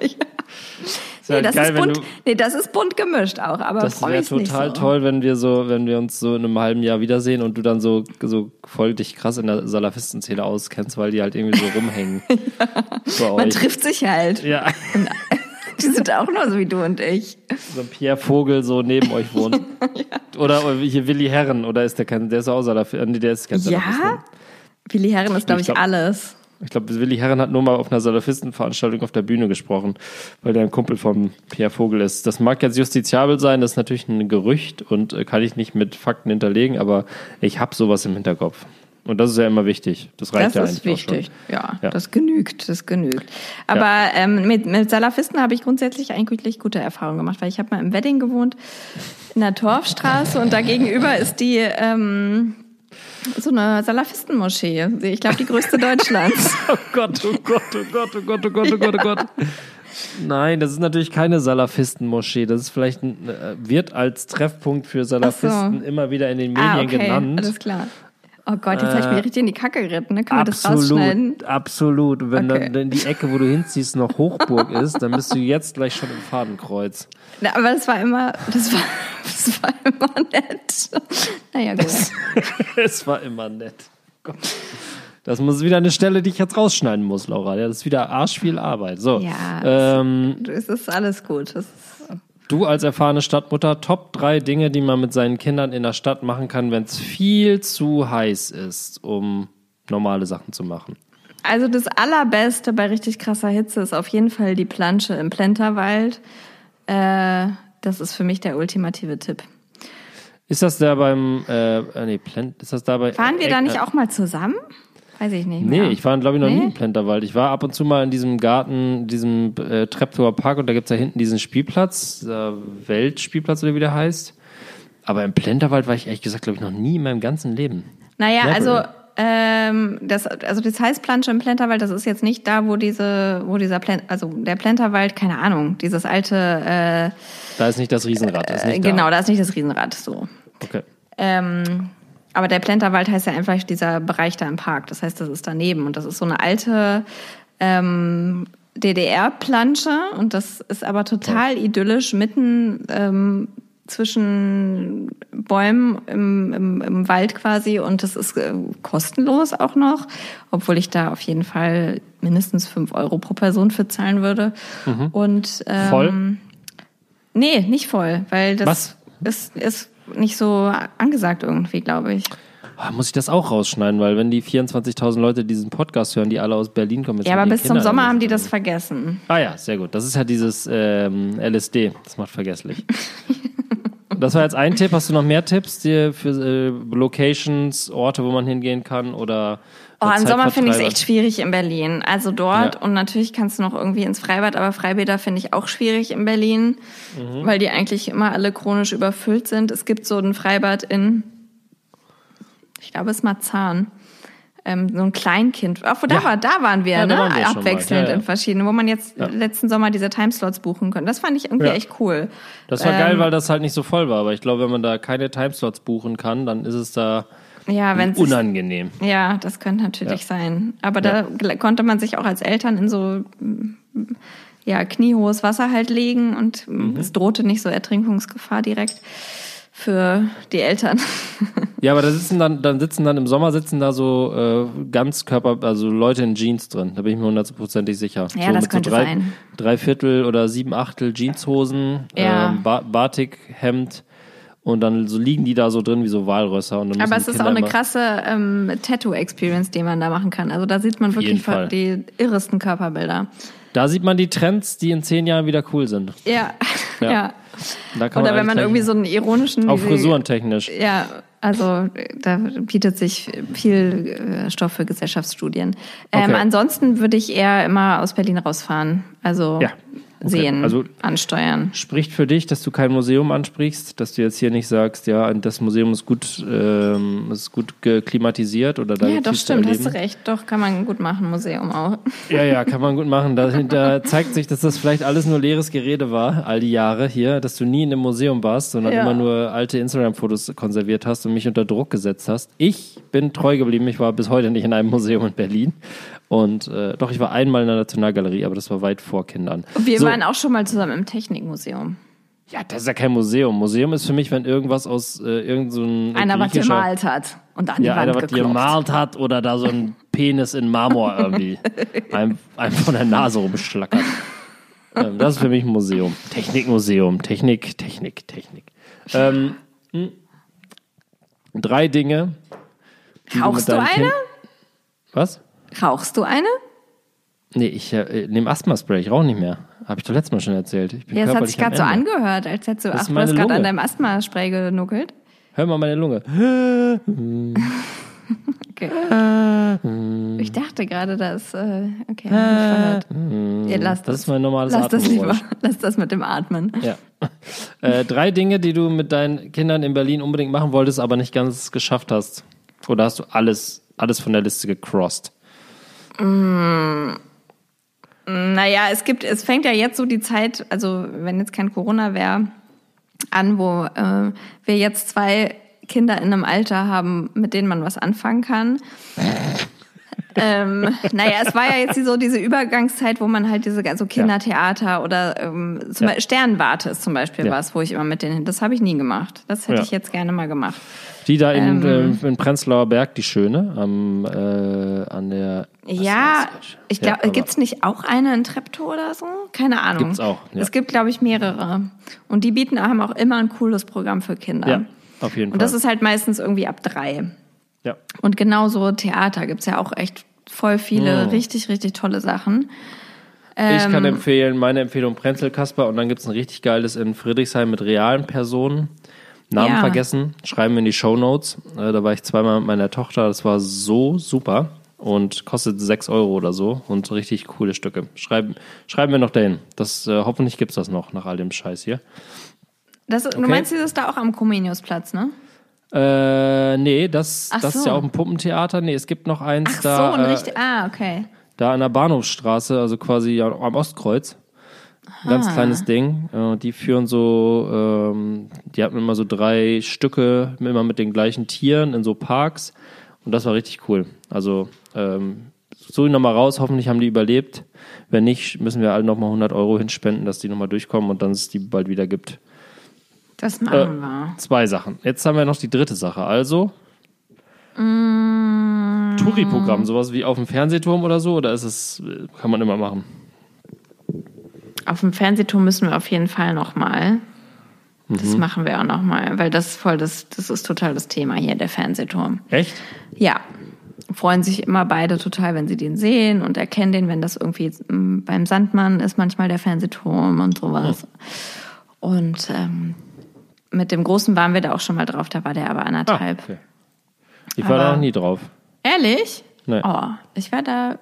Ist nee, ja das geil, ist bunt, du, nee, das ist bunt gemischt auch, aber das wäre total so. toll, wenn wir so, wenn wir uns so in einem halben Jahr wiedersehen und du dann so, so voll dich krass in der Salafistenzähler auskennst, weil die halt irgendwie so rumhängen. Bei Man trifft sich halt. Ja, Die sind auch nur so wie du und ich. so ein Pierre Vogel so neben euch wohnt. Oder hier Willi Herren, oder ist der kein, der ist auch Salafist, nee, der ist kein Salafist. Ja? Willi Herren ist, glaube ich, glaub- alles. Ich glaube, Willi Herren hat nur mal auf einer Salafistenveranstaltung auf der Bühne gesprochen, weil der ein Kumpel von Pierre Vogel ist. Das mag jetzt justiziabel sein, das ist natürlich ein Gerücht und äh, kann ich nicht mit Fakten hinterlegen, aber ich habe sowas im Hinterkopf. Und das ist ja immer wichtig. Das reicht Das ja ist eigentlich wichtig. Ja, Ja. das genügt, das genügt. Aber ähm, mit, mit Salafisten habe ich grundsätzlich eigentlich gute Erfahrungen gemacht, weil ich habe mal im Wedding gewohnt, in der Torfstraße und da gegenüber ist die ähm, so eine Salafistenmoschee. Ich glaube, die größte Deutschlands. Oh Gott, oh Gott, oh Gott, oh Gott, oh Gott, oh Gott, oh Gott. Nein, das ist natürlich keine Salafistenmoschee. Das ist vielleicht ein, äh, wird als Treffpunkt für Salafisten immer wieder in den Medien ah, okay, genannt. alles klar. Oh Gott, jetzt habe ich Äh, mir richtig in die Kacke geritten. Ne? Können wir das rausschneiden? Absolut, absolut. Und Wenn Okay. dann die Ecke, wo du hinziehst, noch Hochburg ist, dann bist du jetzt gleich schon im Fadenkreuz. Na, aber das war immer, das war, das war immer nett. Naja, gut. es war immer nett. Gott. Das muss wieder eine Stelle, die ich jetzt rausschneiden muss, Laura. Das ist wieder arsch viel Arbeit. So, Ja, ähm, Es ist alles gut. Das ist, du als erfahrene Stadtmutter, Top drei Dinge, die man mit seinen Kindern in der Stadt machen kann, wenn es viel zu heiß ist, um normale Sachen zu machen. Also das Allerbeste bei richtig krasser Hitze ist auf jeden Fall die Plansche im Plenterwald. Äh, das ist für mich der ultimative Tipp. Ist das da beim, äh, äh, nee, Plent, ist das da bei... Waren wir da nicht auch mal zusammen? Weiß ich nicht Nee, mehr. ich war, glaube ich, noch nie Nee? im Plenterwald. Ich war ab und zu mal in diesem Garten, diesem äh, Treptower Park und da gibt's da hinten diesen Spielplatz, dieser Weltspielplatz oder wie der heißt. Aber im Plenterwald war ich ehrlich gesagt, glaube ich, noch nie in meinem ganzen Leben. Naja, Merkwürdig. also ähm, das, also das Heißplansche im Plenterwald, das ist jetzt nicht da, wo diese, wo dieser Plen, also der Plenterwald, keine Ahnung, dieses alte, äh, Da ist nicht das Riesenrad. Ist nicht genau, da. da ist nicht das Riesenrad, so. Okay. Ähm, aber der Plenterwald heißt ja einfach dieser Bereich da im Park. Das heißt, das ist daneben und das ist so eine alte ähm, DDR-Plansche und das ist aber total idyllisch mitten ähm, zwischen Bäumen im, im, im Wald quasi und das ist äh, kostenlos auch noch, obwohl ich da auf jeden Fall mindestens fünf Euro pro Person für zahlen würde. Und ähm, Voll? Nee, nicht voll, weil das Was? ist, ist nicht so angesagt irgendwie, glaube ich. Ah, Muss ich das auch rausschneiden, weil wenn die 24.000 Leute diesen Podcast hören, die alle aus Berlin kommen. Ja, aber bis zum Kindern Sommer haben die das vergessen. Ah ja, sehr gut. Das ist ja dieses ähm, LSD. Das macht vergesslich. das war jetzt ein Tipp. Hast du noch mehr Tipps dir für äh, Locations, Orte, wo man hingehen kann oder Oh, im Sommer finde ich es echt schwierig in Berlin. Also dort Ja. und natürlich kannst du noch irgendwie ins Freibad, aber Freibäder finde ich auch schwierig in Berlin, Mhm. weil die eigentlich immer alle chronisch überfüllt sind. Es gibt so ein Freibad in, ich glaube, es ist Marzahn. Ähm, so ein Kleinkind. Auch da, Ja. war, da waren wir, Ja, da ne? waren wir. Abwechselnd Ja, in verschiedenen, wo man jetzt letzten Sommer diese Timeslots buchen konnte. Das fand ich irgendwie echt cool. Das war Ähm, geil, weil das halt nicht so voll war. Aber ich glaube, wenn man da keine Timeslots buchen kann, dann ist es da Ja, wenn es unangenehm. Ja, das könnte natürlich Ja. sein. Aber da gl- konnte man sich auch als Eltern in so ja, kniehohes Wasser halt legen und Mhm. es drohte nicht so Ertrinkungsgefahr direkt für die Eltern. Ja, aber da sitzen dann, dann sitzen dann im Sommer sitzen da so äh, Ganzkörper, also Leute in Jeans drin. Da bin ich mir hundertprozentig sicher. Ja, so das mit könnte so drei, sein. Drei Viertel oder sieben Achtel Jeanshosen, Ja. ähm, ba Batikhemd und dann so liegen die da so drin wie so Walrösser. Und dann Aber es ist Kinder auch eine krasse ähm, Tattoo-Experience, die man da machen kann. Also da sieht man wirklich die irresten Körperbilder. Da sieht man die Trends, die in zehn Jahren wieder cool sind. Ja, Ja. ja. Oder wenn man irgendwie so einen ironischen... auch Frisuren technisch. Ja, also da bietet sich viel äh, Stoff für Gesellschaftsstudien. Ähm, Okay. ansonsten würde ich eher immer aus Berlin rausfahren. Also Ja, okay. sehen, Also- ansteuern. Spricht für dich, dass du kein Museum ansprichst, dass du jetzt hier nicht sagst, ja, das Museum ist gut, ähm, ist gut klimatisiert oder da Ja, doch stimmt, hast erleben. du recht. Doch, kann man gut machen, Museum auch. Ja, ja, kann man gut machen. Dahinter zeigt sich, dass das vielleicht alles nur leeres Gerede war, all die Jahre hier, dass du nie in einem Museum warst, sondern Ja. immer nur alte Instagram-Fotos konserviert hast und mich unter Druck gesetzt hast. Ich bin treu geblieben. Ich war bis heute nicht in einem Museum in Berlin. Und äh, doch, ich war einmal in der Nationalgalerie, aber das war weit vor Kindern. Wir So. waren auch schon mal zusammen im Technikmuseum. Ja, das ist ja kein Museum. Museum ist für mich, wenn irgendwas aus äh, irgendein so ein Einer was gemalt hat und an Ja, die einer Wand was geklopft. gemalt hat oder da so ein Penis in Marmor irgendwie einem, einem von der Nase rumschlackert. ähm, das ist für mich ein Museum. Technikmuseum. Technik, Technik, Technik. Ähm, hm. drei Dinge. Rauchst du deinem eine? Kind- Was? Rauchst du eine? Nee, ich äh, nehme Asthma-Spray. Ich rauche nicht mehr. Habe ich doch letztes Mal schon erzählt. Ich bin Ja, das hat sich gerade so angehört, als hättest du, hast gerade an deinem Asthma-Spray genuckelt. Hör mal meine Lunge. Okay. Ich dachte gerade, dass. Äh, okay, verhört. Ja, lass Das das. ist mein normales lass das lieber. Lass das mit dem Atmen. Ja. Äh, drei Dinge, die du mit deinen Kindern in Berlin unbedingt machen wolltest, aber nicht ganz geschafft hast. Oder hast du alles, alles von der Liste gecrossed? Naja, es gibt, es fängt ja jetzt so die Zeit, also wenn jetzt kein Corona wäre, an, wo äh, wir jetzt zwei Kinder in einem Alter haben, mit denen man was anfangen kann. Ähm, naja, es war ja jetzt so diese Übergangszeit, wo man halt diese also Kindertheater oder ähm, zum Ja. Beispiel Sternwarte ist zum Beispiel Ja. was, wo ich immer mit denen. Das habe ich nie gemacht. Das hätte Ja. ich jetzt gerne mal gemacht. Die da in, Ähm. äh, in Prenzlauer Berg, die schöne, am, äh, an der. Ja, ich Ja, glaube, aber- gibt's nicht auch eine in Treptow oder so? Keine Ahnung. Gibt's auch, ja. Es gibt, glaube ich, mehrere. Und die bieten, haben auch immer ein cooles Programm für Kinder. Ja, auf jeden Und Fall. das ist halt meistens irgendwie ab drei. Ja. Und genauso Theater gibt's ja auch echt voll viele Hm. richtig, richtig tolle Sachen. Ich kann Ähm. empfehlen, meine Empfehlung Prenzel Kasper und dann gibt's ein richtig geiles in Friedrichshain mit realen Personen. Namen Ja. vergessen, schreiben wir in die Show Notes. Äh, da war ich zweimal mit meiner Tochter, das war so super und kostet 6 Euro oder so und richtig coole Stücke. Schreiben, schreiben wir noch dahin. Das, äh, hoffentlich gibt's das noch nach all dem Scheiß hier. Das, Du meinst, dieses da auch am Comeniusplatz, ne? Äh, nee, das, Ach das ist so. ja auch ein Puppentheater. Nee, es gibt noch eins Ach da, so, ein äh, richtig. Ah, okay. da an der Bahnhofsstraße, also quasi am Ostkreuz. Ein ganz kleines Ding. Äh, die führen so, ähm, die hatten immer so drei Stücke, immer mit den gleichen Tieren in so Parks. Und das war richtig cool. Also, ähm, suche ich nochmal raus. Hoffentlich haben die überlebt. Wenn nicht, müssen wir alle nochmal 100 Euro hinspenden, dass die nochmal durchkommen und dann es die bald wieder gibt. Das Äh, machen wir. Zwei Sachen. Jetzt haben wir noch die dritte Sache. Also, Mm. Touri-Programm, sowas wie auf dem Fernsehturm oder so? Oder ist es, äh, kann man immer machen? Auf dem Fernsehturm müssen wir auf jeden Fall nochmal. Das Mhm. machen wir auch nochmal, weil das ist voll das, das ist total das Thema hier, der Fernsehturm. Echt? Ja. Freuen sich immer beide total, wenn sie den sehen und erkennen den, wenn das irgendwie mm, beim Sandmann ist manchmal der Fernsehturm und sowas. Und ähm, mit dem Großen waren wir da auch schon mal drauf, da war der aber Ah, anderthalb. okay. Ich war da Aber- noch nie drauf. Ehrlich? Nee. Oh, ich war da,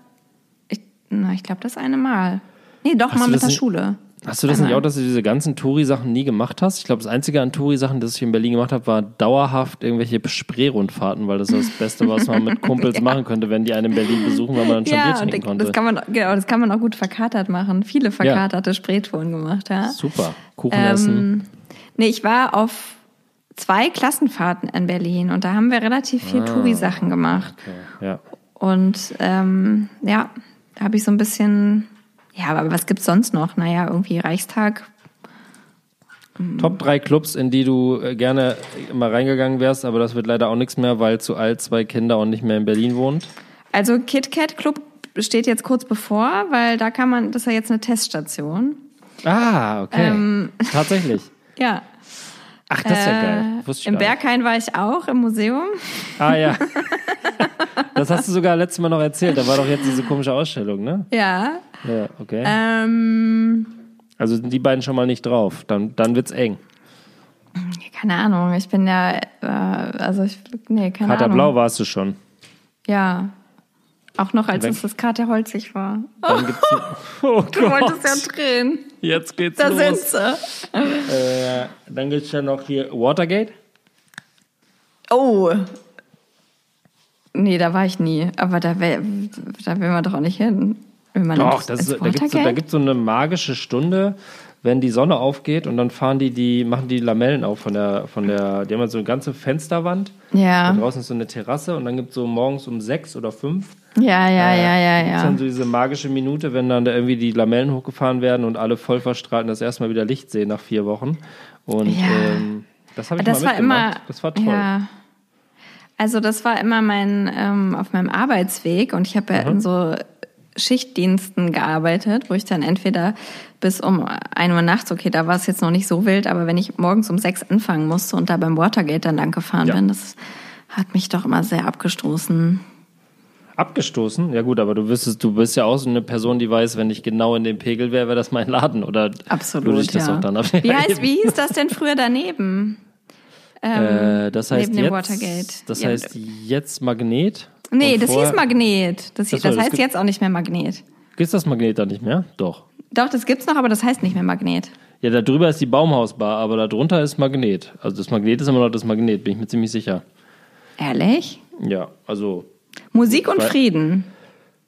ich, na, ich glaube das eine Mal. Nee, doch Hast mal mit der nicht- Schule. Hast du das Einmal. nicht auch, dass du diese ganzen Touri-Sachen nie gemacht hast? Ich glaube, das Einzige an Touri-Sachen, das ich in Berlin gemacht habe, war dauerhaft irgendwelche Spreerundfahrten, weil das das Beste, was man mit Kumpels machen könnte, wenn die einen in Berlin besuchen, weil man dann schon Bier Ja, trinken und konnte. das kann man, genau, das kann man auch gut verkatert machen. Viele verkaterte Spreetouren gemacht, ja. Super. Kuchen essen. Nee, ich war auf zwei Klassenfahrten in Berlin und da haben wir relativ viel Ah. Touri-Sachen gemacht. Ja. Und ähm, ja, da habe ich so ein bisschen, ja, aber was gibt's sonst noch? Naja, irgendwie Reichstag. Top drei Clubs, in die du äh, gerne mal reingegangen wärst, aber das wird leider auch nichts mehr, weil zu alt zwei Kinder und nicht mehr in Berlin wohnt. Also KitKat Club steht jetzt kurz bevor, weil da kann man, das ist ja jetzt eine Teststation. Ah, okay. Ähm. Tatsächlich. Ja. Ach, das ist ja Äh, geil. Wusste ich Im. Berghain war ich auch im Museum. Ah ja. Das hast du sogar letztes Mal noch erzählt. Da war doch jetzt diese komische Ausstellung, ne? Ja. Ja, okay. Ähm, Also sind die beiden schon mal nicht drauf. Dann, dann wird's eng. keine Ahnung, ich bin ja, äh, also ich, nee, keine Kater Ahnung. Blau warst du schon. Ja. Auch noch als es das Kater holzig war. Dann gibt's oh Du wolltest ja drehen. Jetzt geht's Da sind los. sie. Äh, dann gibt's ja noch hier Watergate. Oh. Nee, da war ich nie. Aber da, wär, da will man doch auch nicht hin. Doch, das da gibt's so, da gibt's so eine magische Stunde, wenn die Sonne aufgeht und dann fahren die die machen die Lamellen auf von der von der die haben halt so eine ganze Fensterwand. Ja. Da draußen ist so eine Terrasse und dann gibt's so morgens um sechs oder fünf Ja, ja, Äh, ja, ja, ja. dann so diese magische Minute, wenn dann da irgendwie die Lamellen hochgefahren werden und alle voll verstrahlt und das erste Mal wieder Licht sehen nach vier Wochen. Und Ja. ähm, das habe ich Das mal war immer. das war toll. Ja. Also das war immer mein ähm, auf meinem Arbeitsweg und ich habe ja in so Schichtdiensten gearbeitet, wo ich dann entweder bis um 1 Uhr nachts, okay, da war es jetzt noch nicht so wild, aber wenn ich morgens um sechs anfangen musste und da beim Watergate dann lang gefahren Ja. bin, das hat mich doch immer sehr abgestoßen. Abgestoßen? Ja gut, aber du wüsstest, du bist ja auch so eine Person, die weiß, wenn ich genau in dem Pegel wäre, wäre das mein Laden. Oder Absolut, ich das ja. auch dann wie, heißt, wie hieß das denn früher daneben? Äh, das heißt neben dem jetzt, Watergate. Das Ja. heißt jetzt Magnet. Nee, Und das vorher- hieß Magnet. Das, das das heißt gibt- jetzt auch nicht mehr Magnet. Gibt's das Magnet da nicht mehr? Doch. Doch, das gibt's noch, aber das heißt nicht mehr Magnet. Ja, da drüber ist die Baumhausbar, aber da drunter ist Magnet. Also das Magnet ist immer noch das Magnet, bin ich mir ziemlich sicher. Ehrlich? Ja, also. Musik und Frieden.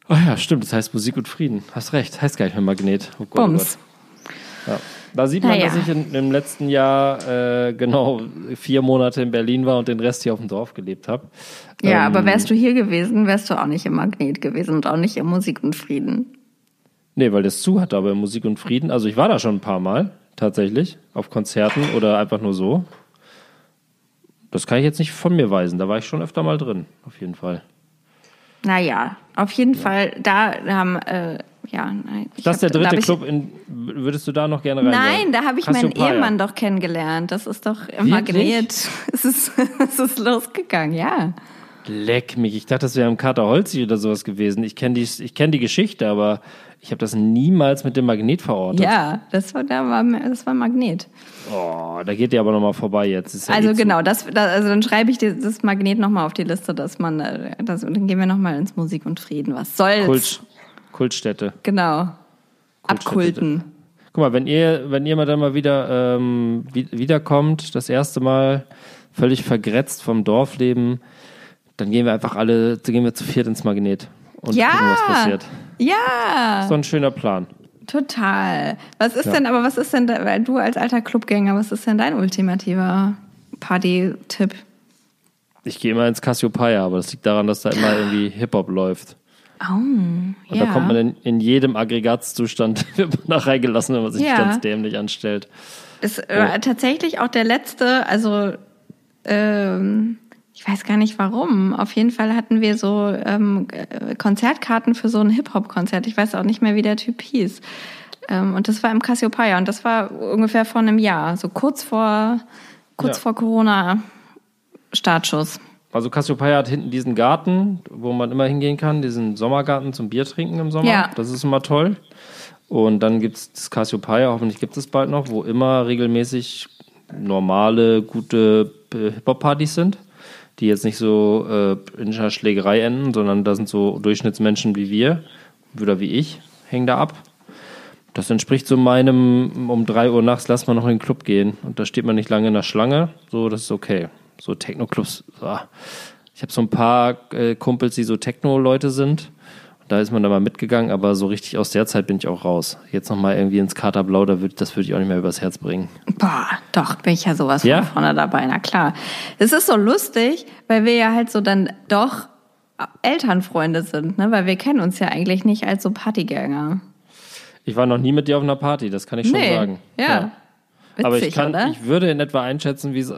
Oh ja, stimmt, das heißt Musik und Frieden. Hast recht, heißt gar nicht mehr Magnet. Oh Gott, oh Bums. Gott. Ja. Da sieht man, Naja. dass ich in, im letzten Jahr äh, genau vier Monate in Berlin war und den Rest hier auf dem Dorf gelebt habe. Ja, Ähm, aber wärst du hier gewesen, wärst du auch nicht im Magnet gewesen und auch nicht im Musik und Frieden. Nee, weil das zu hat, aber Musik und Frieden. Also ich war da schon ein paar Mal, tatsächlich, auf Konzerten oder einfach nur so. Das kann ich jetzt nicht von mir weisen. Da war ich schon öfter mal drin, auf jeden Fall. Naja, auf jeden Fall, da haben, äh, ja, nein. Das ist der dritte ich- Club. In, würdest du da noch gerne rein? Nein, da habe ich meinen Cassiopeia. Ehemann doch kennengelernt. Das ist doch? Magnet. Es ist, es ist losgegangen, ja. Leck mich. Ich dachte, das wäre im Kater Holzi oder sowas gewesen. Ich kenne die, ich kenn die Geschichte, aber ich habe das niemals mit dem Magnet verortet. Ja, das war, da war, das war Magnet. Oh, da geht ihr aber nochmal vorbei jetzt. Ja Also eh genau, das, das, also dann schreibe ich dir das Magnet nochmal auf die Liste, dass man, äh, das, und dann gehen wir nochmal ins Musik und Frieden. Was soll's? Kult, Kultstätte. Genau. Abkulten. Guck mal, wenn ihr, wenn ihr mal dann mal wieder ähm, wi- wiederkommt, das erste Mal völlig vergrätzt vom Dorfleben, dann gehen wir einfach alle, dann gehen wir zu viert ins Magnet und Ja. gucken, was passiert. Ja, So ein schöner Plan. total. Was ist Ja. denn, aber was ist denn, weil du als alter Clubgänger, was ist denn dein ultimativer Party-Tipp? Ich gehe immer ins Cassiopeia, aber das liegt daran, dass da immer irgendwie Hip-Hop läuft. Oh, Und ja. da kommt man in, in jedem Aggregatzustand man da reingelassen, wenn man sich Ja. ganz dämlich anstellt. ist äh, tatsächlich auch der letzte, also ähm, ich weiß gar nicht warum. Auf jeden Fall hatten wir so ähm, äh, Konzertkarten für so ein Hip-Hop-Konzert. Ich weiß auch nicht mehr, wie der Typ hieß. Ähm, und das war im Cassiopeia und das war ungefähr vor einem Jahr, so kurz vor kurz Ja. vor Corona Startschuss. Also Cassiopeia hat hinten diesen Garten, wo man immer hingehen kann, diesen Sommergarten zum Bier trinken im Sommer. Ja. Das ist immer toll. Und dann gibt es das Cassiopeia, hoffentlich gibt es bald noch, wo immer regelmäßig normale, gute Hip-Hop-Partys sind, die jetzt nicht so äh, in einer Schlägerei enden, sondern da sind so Durchschnittsmenschen wie wir oder wie ich, hängen da ab. Das entspricht so meinem, um 3 Uhr nachts lass mal noch in den Club gehen. Und da steht man nicht lange in der Schlange. So, das ist okay. So Techno-Clubs, ah. ich habe so ein paar äh, Kumpels, die so Techno-Leute sind. Da ist man da mal mitgegangen, aber so richtig aus der Zeit bin ich auch raus. Jetzt nochmal irgendwie ins Katerblau, da würd, das würde ich auch nicht mehr übers Herz bringen. Boah, doch, bin ich ja sowas Ja? von vorne dabei, na klar. Es ist so lustig, weil wir ja halt so dann doch Elternfreunde sind, ne? Weil wir kennen uns ja eigentlich nicht als so Partygänger. Ich war noch nie mit dir auf einer Party, das kann ich schon nee, sagen. ja. Witzig, Aber ich kann, oder? ich würde in etwa einschätzen, wie es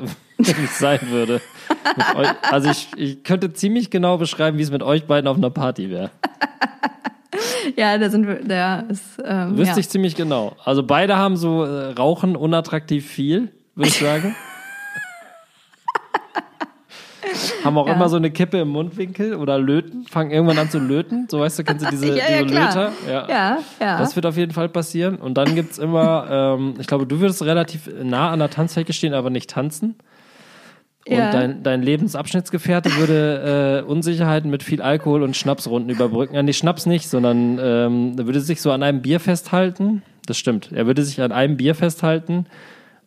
sein würde. Also ich, ich könnte ziemlich genau beschreiben, wie es mit euch beiden auf einer Party wäre. ja, da sind wir, der ist, ähm, Wüsste ja. ich ziemlich genau. Also beide haben so äh, Rauchen unattraktiv viel, würde ich sagen. haben auch Ja. immer so eine Kippe im Mundwinkel oder löten, fangen irgendwann an zu löten. So weißt du, kennst du diese, Ja, ja, diese. Löter? Ja, ja. Das wird auf jeden Fall passieren. Und dann gibt's immer, ähm, ich glaube, du würdest relativ nah an der Tanzfläche stehen, aber nicht tanzen. Und Ja. dein, dein Lebensabschnittsgefährte würde äh, Unsicherheiten mit viel Alkohol und Schnapsrunden überbrücken. Ja, nee, Schnaps nicht, sondern ähm, er würde sich so an einem Bier festhalten. Das stimmt. Er würde sich an einem Bier festhalten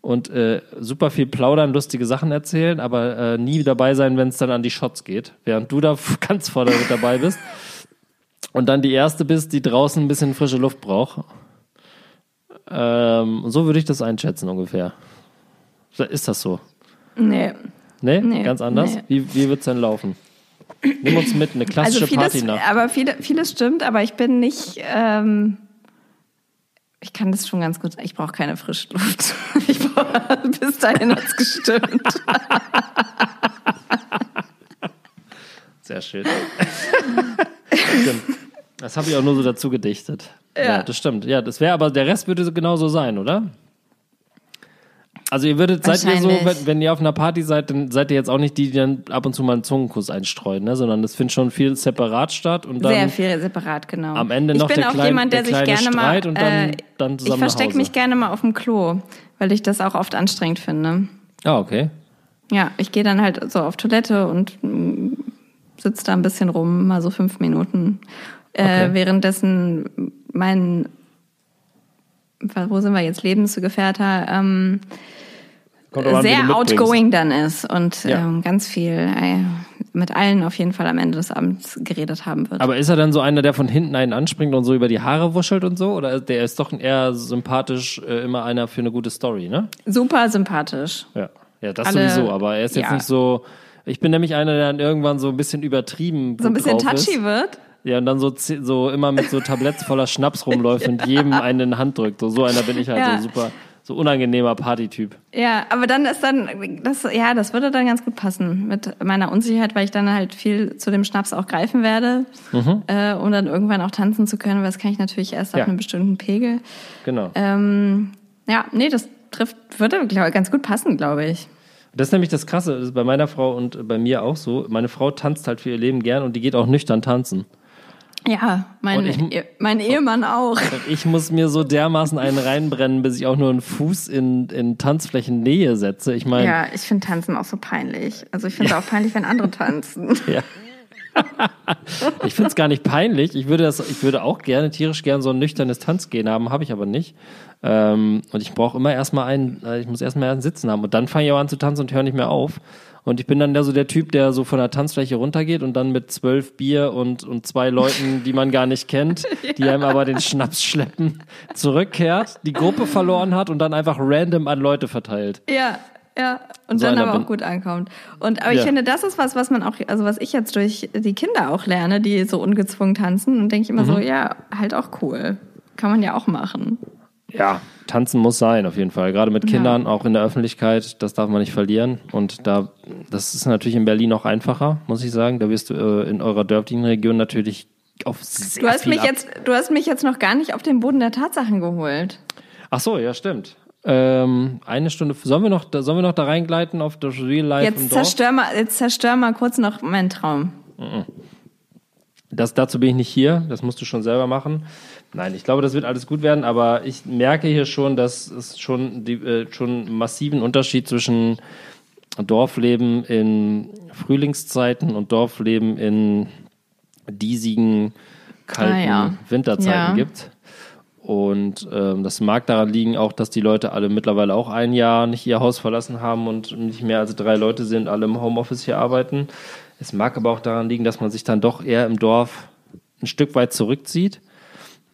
und äh, super viel plaudern, lustige Sachen erzählen, aber äh, nie dabei sein, wenn es dann an die Shots geht. Während du da ganz vorne mit dabei bist. Und dann die erste bist, die draußen ein bisschen frische Luft braucht. Ähm, so würde ich das einschätzen ungefähr. Ist das so? nee. Nee, Nee, ganz anders. nee. Wie, wie wird's denn laufen? Nimm uns mit, eine klassische Also vieles, Party nach. aber viele, vieles stimmt, aber ich bin nicht, ähm, ich kann das schon ganz gut, ich brauche keine frische Luft. Ich brauche, bis dahin hat's gestimmt. Sehr schön. stimmt. Das habe ich auch nur so dazu gedichtet. Ja, Ja. das stimmt. Ja, das wäre aber der Rest würde genauso sein, oder? Also ihr würdet, seid ihr so, wenn, wenn ihr auf einer Party seid, dann seid ihr jetzt auch nicht die, die dann ab und zu mal einen Zungenkuss einstreuen, ne? sondern das findet schon viel separat statt und dann Sehr viel separat, genau. am Ende noch ich bin der auch kleine- jemand, der, der sich gerne Streit mal, und dann- äh, dann ich zusammen nach verstecke mich gerne mal auf dem Klo, weil ich das auch oft anstrengend finde. Ah, okay. Ja, ich gehe dann halt so auf Toilette und mm, sitze da ein bisschen rum, mal so fünf Minuten. Äh, Okay. währenddessen mein, wo sind wir jetzt, Lebensgefährter, ähm, an, sehr outgoing dann ist und Ja. ähm, ganz viel äh, mit allen auf jeden Fall am Ende des Abends geredet haben wird. Aber ist er dann so einer, der von hinten einen anspringt und so über die Haare wuschelt und so? Oder der ist doch eher sympathisch, äh, immer einer für eine gute Story, ne? Super sympathisch. Ja, ja das Alle- sowieso. Aber er ist jetzt ja. nicht so. Ich bin nämlich einer, der dann irgendwann so ein bisschen übertrieben So ein bisschen touchy ist. wird. Ja, und dann so, so immer mit so Tabletts voller Schnaps rumläuft und jedem einen in die Hand drückt. So, so einer bin ich halt Ja. so super, so unangenehmer Partytyp. Ja, aber dann ist dann, das, ja, das würde dann ganz gut passen mit meiner Unsicherheit, weil ich dann halt viel zu dem Schnaps auch greifen werde, äh, um dann irgendwann auch tanzen zu können, weil das kann ich natürlich erst Ja. ab einem bestimmten Pegel. Genau. Ähm, ja, nee, das trifft, würde glaub, ganz gut passen, glaube ich. Das ist nämlich das Krasse, das ist bei meiner Frau und bei mir auch so. Meine Frau tanzt halt für ihr Leben gern und die geht auch nüchtern tanzen. Ja, mein, ich- eh- mein Ehemann auch. Ich muss mir so dermaßen einen reinbrennen, bis ich auch nur einen Fuß in, in Tanzflächennähe setze. Ich meine, Ja, ich finde Tanzen auch so peinlich. Also ich finde es auch peinlich, wenn andere tanzen. ich finde es gar nicht peinlich. Ich würde, das, ich würde auch gerne, tierisch gern so ein nüchternes Tanzgehen haben, habe ich aber nicht. Ähm, und ich brauche immer erstmal einen, äh, ich muss erstmal einen Sitzen haben. Und dann fange ich auch an zu tanzen und höre nicht mehr auf. Und ich bin dann der, so der Typ, der so von der Tanzfläche runtergeht und dann mit zwölf Bier und, und zwei Leuten, die man gar nicht kennt, die einem aber den Schnaps schleppen, zurückkehrt, die Gruppe verloren hat und dann einfach random an Leute verteilt. Ja, ja. Und So dann aber auch gut ankommt. Und aber ich Ja. finde, das ist was, was man auch, also was ich jetzt durch die Kinder auch lerne, die so ungezwungen tanzen. Und denke ich immer so, Mhm. ja, halt auch cool. Kann man ja auch machen. Ja, tanzen muss sein, auf jeden Fall. Gerade mit Kindern, auch in der Öffentlichkeit, das darf man nicht verlieren. Und da, das ist natürlich in Berlin auch einfacher, muss ich sagen. Da wirst du äh, in eurer dörflichen Region natürlich auf sehr Du hast mich jetzt, du hast mich jetzt noch gar nicht auf den Boden der Tatsachen geholt. Ach so, ja, stimmt. Ähm, eine Stunde, sollen wir noch, da- sollen wir noch da reingleiten auf das Real Life im Jetzt Dorf? zerstör mal, jetzt zerstör mal kurz noch meinen Traum. Das, dazu bin ich nicht hier, das musst du schon selber machen. Nein, ich glaube, das wird alles gut werden, aber ich merke hier schon, dass es schon, die, äh, schon einen massiven Unterschied zwischen Dorfleben in Frühlingszeiten und Dorfleben in diesigen, kalten Ah, ja. Winterzeiten Ja. gibt. Und ähm, das mag daran liegen auch, dass die Leute alle mittlerweile auch ein Jahr nicht ihr Haus verlassen haben und nicht mehr als drei Leute sind, alle im Homeoffice hier arbeiten. Es mag aber auch daran liegen, dass man sich dann doch eher im Dorf ein Stück weit zurückzieht,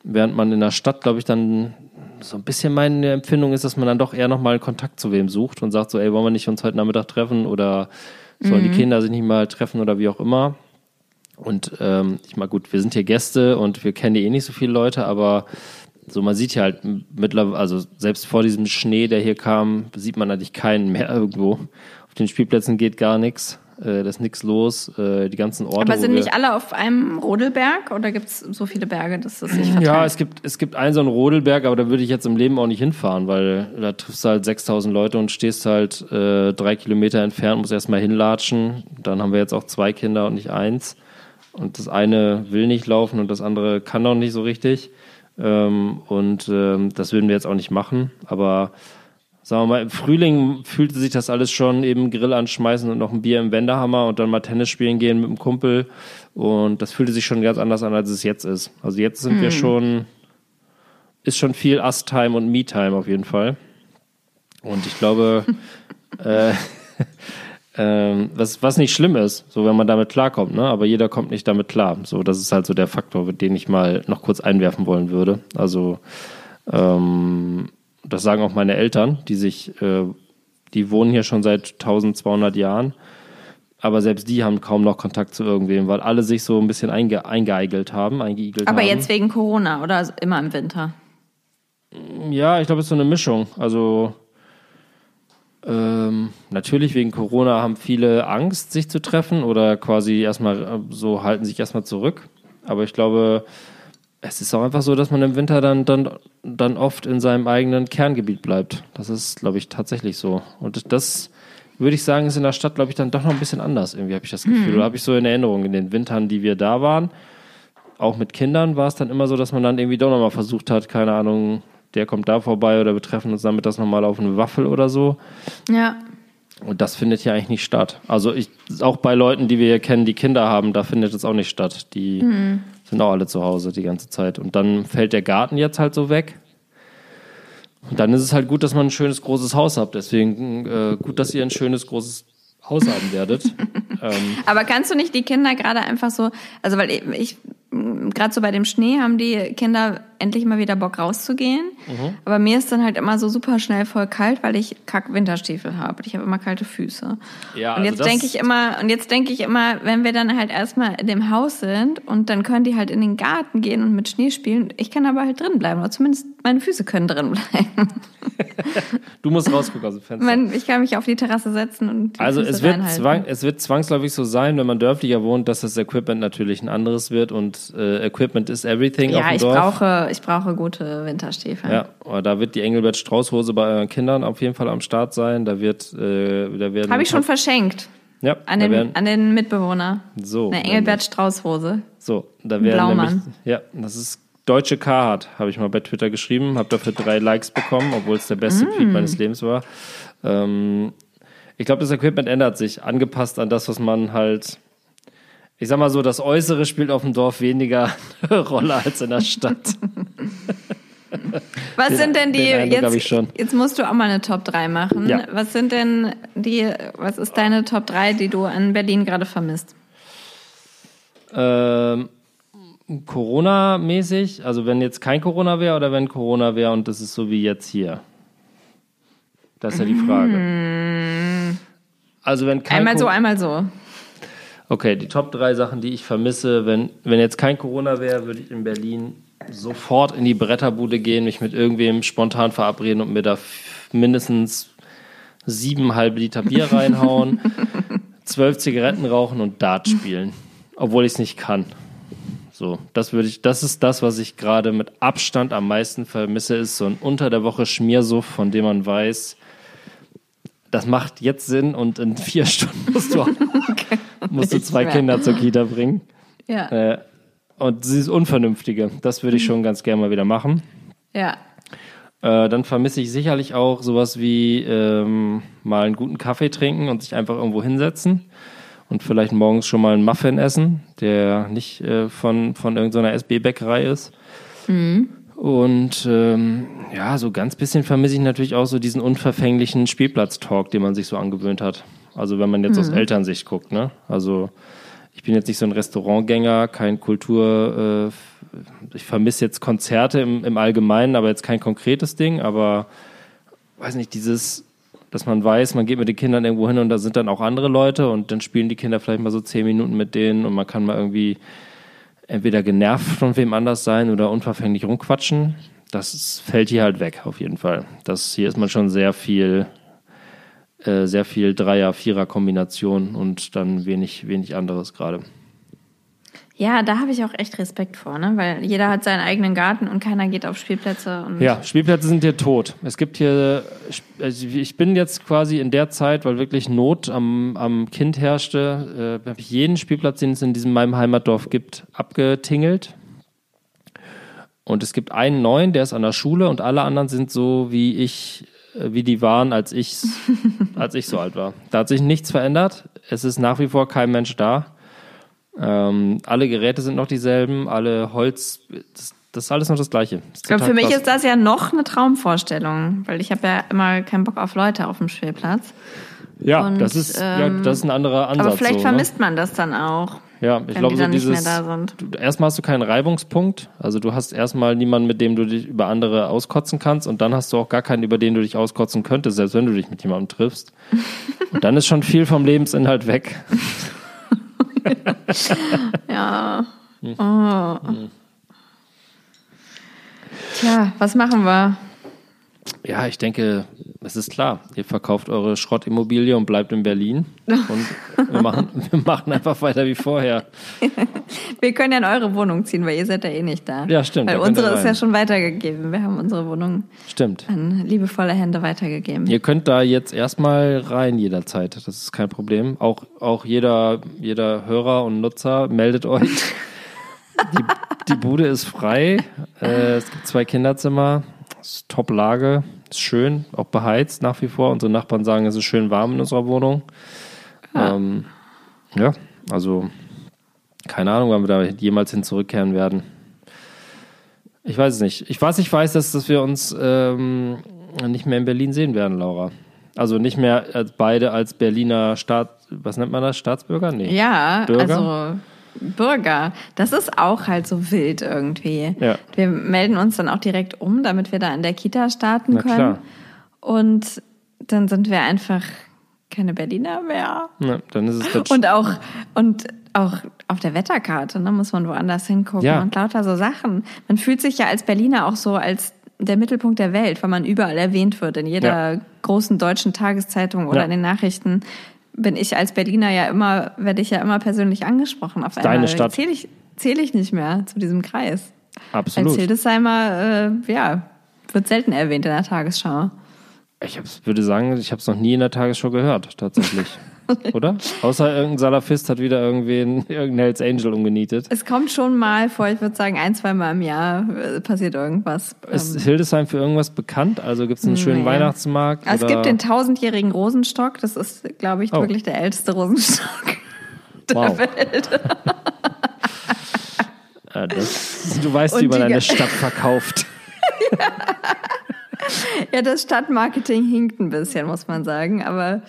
während man in der Stadt, glaube ich, dann so ein bisschen meine Empfindung ist, dass man dann doch eher nochmal Kontakt zu wem sucht und sagt so, ey, wollen wir nicht uns heute Nachmittag treffen oder sollen die Kinder sich nicht mal treffen oder wie auch immer. Und ähm, ich meine, gut, wir sind hier Gäste und wir kennen hier eh nicht so viele Leute, aber so man sieht hier halt mittlerweile, also selbst vor diesem Schnee, der hier kam, sieht man eigentlich keinen mehr irgendwo. Auf den Spielplätzen geht gar nichts, äh, da ist nichts los. Äh, die ganzen Orte. Aber sind nicht alle auf einem Rodelberg oder gibt es so viele Berge, dass das sich verteilt? Ja, es gibt, es gibt einen so einen Rodelberg, aber da würde ich jetzt im Leben auch nicht hinfahren, weil da triffst du halt 6000 Leute und stehst halt äh, drei Kilometer entfernt, musst erstmal hinlatschen. Dann haben wir jetzt auch zwei Kinder und nicht eins. Und das eine will nicht laufen und das andere kann auch nicht so richtig. Ähm, und ähm, das würden wir jetzt auch nicht machen. Aber sagen wir mal, im Frühling fühlte sich das alles schon eben Grill anschmeißen und noch ein Bier im Wendehammer und dann mal Tennis spielen gehen mit dem Kumpel. Und das fühlte sich schon ganz anders an, als es jetzt ist. Also jetzt sind wir schon, ist schon viel Us-Time und Me-Time auf jeden Fall. Und ich glaube, äh, ähm, was, was nicht schlimm ist, so wenn man damit klarkommt, ne? Aber jeder kommt nicht damit klar. So, das ist halt so der Faktor, den ich mal noch kurz einwerfen wollen würde. Also, ähm, das sagen auch meine Eltern, die sich, äh, die wohnen hier schon seit 1200 Jahren. Aber selbst die haben kaum noch Kontakt zu irgendwem, weil alle sich so ein bisschen einge eingeeigelt haben, eingeigelt Aber haben. jetzt wegen Corona oder immer im Winter? Ja, ich glaube, es ist so eine Mischung. Also ähm, natürlich wegen Corona haben viele Angst, sich zu treffen oder quasi erstmal äh, so halten sich erstmal zurück. Aber ich glaube, es ist auch einfach so, dass man im Winter dann, dann, dann oft in seinem eigenen Kerngebiet bleibt. Das ist, glaube ich, tatsächlich so. Und das würde ich sagen, ist in der Stadt, glaube ich, dann doch noch ein bisschen anders. Irgendwie habe ich das Gefühl. Oder habe ich so in Erinnerung in den Wintern, die wir da waren. Auch mit Kindern war es dann immer so, dass man dann irgendwie doch nochmal versucht hat, keine Ahnung, der kommt da vorbei oder wir treffen uns damit das nochmal auf eine Waffel oder so. Ja. Und das findet hier eigentlich nicht statt. Also ich, auch bei Leuten, die wir hier kennen, die Kinder haben, da findet es auch nicht statt. Die sind auch alle zu Hause die ganze Zeit. Und dann fällt der Garten jetzt halt so weg. Und dann ist es halt gut, dass man ein schönes großes Haus hat. Deswegen äh, gut, dass ihr ein schönes großes Haus haben werdet. ähm, Aber kannst du nicht die Kinder gerade einfach so, also weil ich, ich gerade so bei dem Schnee haben die Kinder endlich mal wieder Bock rauszugehen. Mhm. Aber mir ist dann halt immer so super schnell voll kalt, weil ich kack Winterstiefel habe. Ich habe immer kalte Füße. Ja, und also jetzt das- denke ich immer, und jetzt denke ich immer, wenn wir dann halt erstmal in dem Haus sind und dann können die halt in den Garten gehen und mit Schnee spielen. Ich kann aber halt drin bleiben, oder zumindest meine Füße können drin bleiben. du musst rausgucken aus dem Fenster. Man, ich kann mich auf die Terrasse setzen und die Also Füße es wird, reinhalten. zwang, es wird zwangsläufig so sein, wenn man dörflicher wohnt, dass das Equipment natürlich ein anderes wird und äh, Equipment is everything auf Ja, dem ich Dorf. brauche, ich brauche gute Winterstiefel. Ja, aber da wird die Engelbert Strauß-Hose bei euren Kindern auf jeden Fall am Start sein. Da wird, äh, da werden. Habe ich schon verschenkt. Ja, An den, werden, an den Mitbewohner. so. Eine Engelbert Strauß Hose. So, da werden Blaumann. nämlich, ja, das ist Deutsche Carhartt, habe ich mal bei Twitter geschrieben, habe dafür drei Likes bekommen, obwohl es der beste Mm. Tweet meines Lebens war. Ähm, ich glaube, das Equipment ändert sich, angepasst an das, was man halt, ich sag mal so, das Äußere spielt auf dem Dorf weniger eine Rolle als in der Stadt. Was Den- sind denn die, Eindruck jetzt, schon. jetzt musst du auch mal eine Top 3 machen. Ja. Was sind denn die, was ist deine Top 3, die du an Berlin gerade vermisst? Ähm, Corona-mäßig, also wenn jetzt kein Corona wäre oder wenn Corona wäre und das ist so wie jetzt hier? Das ist ja die Frage. Also wenn kein Einmal Co- so, einmal so. Okay, die Top drei Sachen, die ich vermisse, wenn, wenn jetzt kein Corona wäre, würde ich in Berlin sofort in die Bretterbude gehen, mich mit irgendwem spontan verabreden und mir da mindestens sieben halbe Liter Bier reinhauen, zwölf Zigaretten rauchen und Dart spielen, obwohl ich es nicht kann. So, das würde ich, das ist das, was ich gerade mit Abstand am meisten vermisse, ist so ein unter der Woche Schmiersuff, von dem man weiß, das macht jetzt Sinn und in vier Stunden musst du, musst du Nicht zwei mehr. Kinder zur Kita bringen. Ja. Äh, und dieses Unvernünftige, das würde ich schon ganz gerne mal wieder machen. Ja. Äh, dann vermisse ich sicherlich auch sowas wie ähm, mal einen guten Kaffee trinken und sich einfach irgendwo hinsetzen und vielleicht morgens schon mal einen Muffin essen, der nicht äh, von, von irgendeiner SB-Bäckerei ist. Und ähm, ja, so ganz bisschen vermisse ich natürlich auch so diesen unverfänglichen Spielplatz-Talk, den man sich so angewöhnt hat. Also wenn man jetzt aus Elternsicht guckt, ne? Also ich bin jetzt nicht so ein Restaurantgänger, kein Kultur, äh, ich vermisse jetzt Konzerte im, im Allgemeinen, aber jetzt kein konkretes Ding, aber weiß nicht, dieses, dass man weiß, man geht mit den Kindern irgendwo hin und da sind dann auch andere Leute und dann spielen die Kinder vielleicht mal so zehn Minuten mit denen und man kann mal irgendwie entweder genervt von wem anders sein oder unverfänglich rumquatschen. Das fällt hier halt weg, auf jeden Fall. Das, hier ist man schon sehr viel, äh, sehr viel Dreier-, Vierer-Kombination und dann wenig, wenig anderes gerade. Ja, da habe ich auch echt Respekt vor, ne? Weil jeder hat seinen eigenen Garten und keiner geht auf Spielplätze und Ja, Spielplätze sind hier tot. Es gibt hier, also ich bin jetzt quasi in der Zeit, weil wirklich Not am, am Kind herrschte, äh, habe ich jeden Spielplatz, den es in diesem meinem Heimatdorf gibt, abgetingelt. Und es gibt einen neuen, der ist an der Schule und alle anderen sind so wie ich, wie die waren, als ich, als ich so alt war. Da hat sich nichts verändert. Es ist nach wie vor kein Mensch da. Ähm, alle Geräte sind noch dieselben, alle Holz, das, das ist alles noch das Gleiche. Das für mich krass. ist das ja noch eine Traumvorstellung, weil ich habe ja immer keinen Bock auf Leute auf dem Spielplatz. Ja, Und, das ist, ja, ähm, das ist ein anderer Ansatz. Aber vielleicht so, vermisst man das dann auch, Ne? Ja, ich glaube, die so dieses. Du, erstmal hast du keinen Reibungspunkt. Also du hast erstmal niemanden, mit dem du dich über andere auskotzen kannst und dann hast du auch gar keinen, über den du dich auskotzen könntest, selbst wenn du dich mit jemandem triffst. und dann ist schon viel vom Lebensinhalt weg. Ja. Hm. Oh. Tja, was machen wir? Ja, ich denke, es ist klar. Ihr verkauft eure Schrottimmobilie und bleibt in Berlin. Und wir machen, wir machen einfach weiter wie vorher. Wir können ja in eure Wohnung ziehen, weil ihr seid ja eh nicht da. Ja, stimmt, Weil unsere ist ja schon weitergegeben. Wir haben unsere Wohnung Stimmt. an liebevolle Hände weitergegeben. Ihr könnt da jetzt erstmal rein jederzeit. Das ist kein Problem. Auch, auch jeder, jeder Hörer und Nutzer meldet euch. Die, die Bude ist frei. Äh, es gibt zwei Kinderzimmer. Ist Top-Lage. Ist schön. Auch beheizt nach wie vor. Unsere Nachbarn sagen, es ist schön warm in unserer Wohnung. Ähm, ja, also keine Ahnung, wann wir da jemals hin zurückkehren werden. Ich weiß es nicht. Ich weiß, ich weiß, dass, dass wir uns ähm, nicht mehr in Berlin sehen werden, Laura. Also nicht mehr als beide als Berliner Staat, was nennt man das? Staatsbürger? Nee. Ja, Bürger? also Bürger. Das ist auch halt so wild irgendwie. Ja. Wir melden uns dann auch direkt um, damit wir da in der Kita starten Na können. klar. Und dann sind wir einfach keine Berliner mehr. Ja, dann ist es das Und auch, und auch auf der Wetterkarte, ne, muss man woanders hingucken Ja. und lauter so Sachen. Man fühlt sich ja als Berliner auch so als der Mittelpunkt der Welt, weil man überall erwähnt wird. In jeder Ja. großen deutschen Tageszeitung oder Ja. in den Nachrichten bin ich als Berliner ja immer, werde ich ja immer persönlich angesprochen. Auf Deine einmal Stadt. zähle ich, zähle ich nicht mehr zu diesem Kreis. Absolut. Als Hildesheimer, äh, ja, wird selten erwähnt in der Tagesschau. Ich würde sagen, ich habe es noch nie in der Tagesschau gehört, tatsächlich. Oder? Außer irgendein Salafist hat wieder irgendwen, irgendein Hells Angel umgenietet. Es kommt schon mal vor, ich würde sagen, ein, zwei Mal im Jahr äh, passiert irgendwas. Ist Ähm, Hildesheim für irgendwas bekannt? Also gibt es einen schönen Nee. Weihnachtsmarkt? es oder? gibt den tausendjährigen Rosenstock, das ist, glaube ich, Oh. wirklich der älteste Rosenstock. wow. Ja, das, du weißt, wie Und man die eine Stadt verkauft. Ja, das Stadtmarketing hinkt ein bisschen, muss man sagen, aber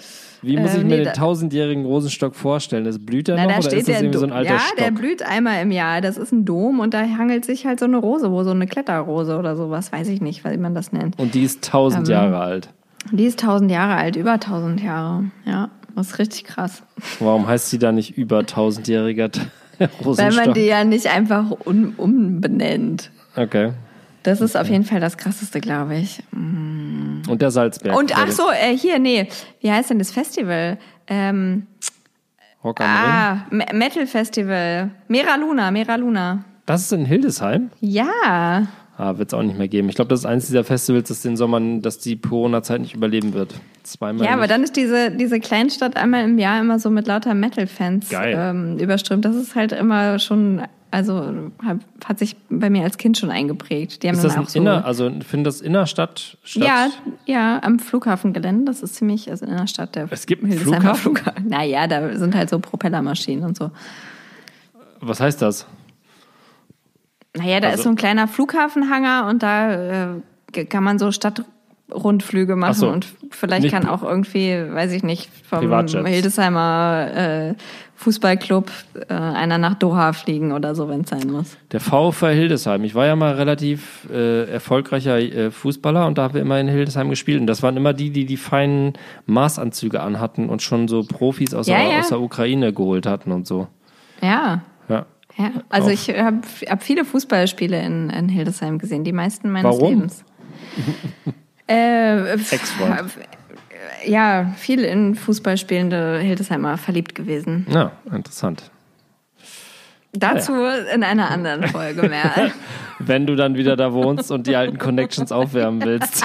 Wie muss ich Ähm, mir nee, den tausendjährigen Rosenstock vorstellen? Das blüht er na, noch da oder steht ist das irgendwie so ein alter Ja, Stock? der blüht einmal im Jahr. Das ist ein Dom und da hangelt sich halt so eine Rose, wo so eine Kletterrose oder sowas, weiß ich nicht, wie man das nennt. Und die ist tausend Ähm, Jahre alt. Die ist tausend Jahre alt, über tausend Jahre. Ja, das ist richtig krass. Warum heißt sie da nicht über tausendjähriger Weil Rosenstock? man die ja nicht einfach um, umbenennt. okay. Das ist auf jeden Fall das Krasseste, glaube ich. Und der Salzberg. Und ach so, äh, hier, nee, wie heißt denn das Festival? Ähm, Rock am Ring. ah, Me- Metal Festival. Mera Luna, Mera Luna. Das ist in Hildesheim? Ja. Ah, wird es auch nicht mehr geben. Ich glaube, das ist eines dieser Festivals, das den Sommern, dass die Corona-Zeit nicht überleben wird. Zweimal. Ja, aber nicht. dann ist diese, diese Kleinstadt einmal im Jahr immer so mit lauter Metal-Fans ähm, überströmt. Das ist halt immer schon, also hat, sich bei mir als Kind schon eingeprägt. Die haben ist das ein so, Inner, also findet das Innerstadt statt? Ja, ja, am Flughafengelände. Das ist ziemlich, also in der Stadt der Es gibt einen Flughafen? Flughafen. Naja, da sind halt so Propellermaschinen und so. Was heißt das? Naja, da Also- ist so ein kleiner Flughafenhanger und da äh, kann man so Stadtrundflüge machen so. und vielleicht kann auch irgendwie, weiß ich nicht, vom. Hildesheimer äh, Fußballclub äh, einer nach Doha fliegen oder so, wenn es sein muss. Der VfR Hildesheim. Ich war ja mal relativ äh, erfolgreicher äh, Fußballer und da haben wir immer in Hildesheim gespielt. Und das waren immer die, die die feinen Maßanzüge anhatten und schon so Profis aus, Ja, der, ja. aus der Ukraine geholt hatten und so. Ja. Ja. Ja, also Auch. ich habe hab viele Fußballspiele in, in Hildesheim gesehen, die meisten meines Warum? Lebens. äh, Ex-Freund. Ja, viel in Fußballspielende Hildesheimer verliebt gewesen. Ja, interessant. Dazu in einer anderen Folge mehr. Wenn du dann wieder da wohnst und die alten Connections aufwärmen willst.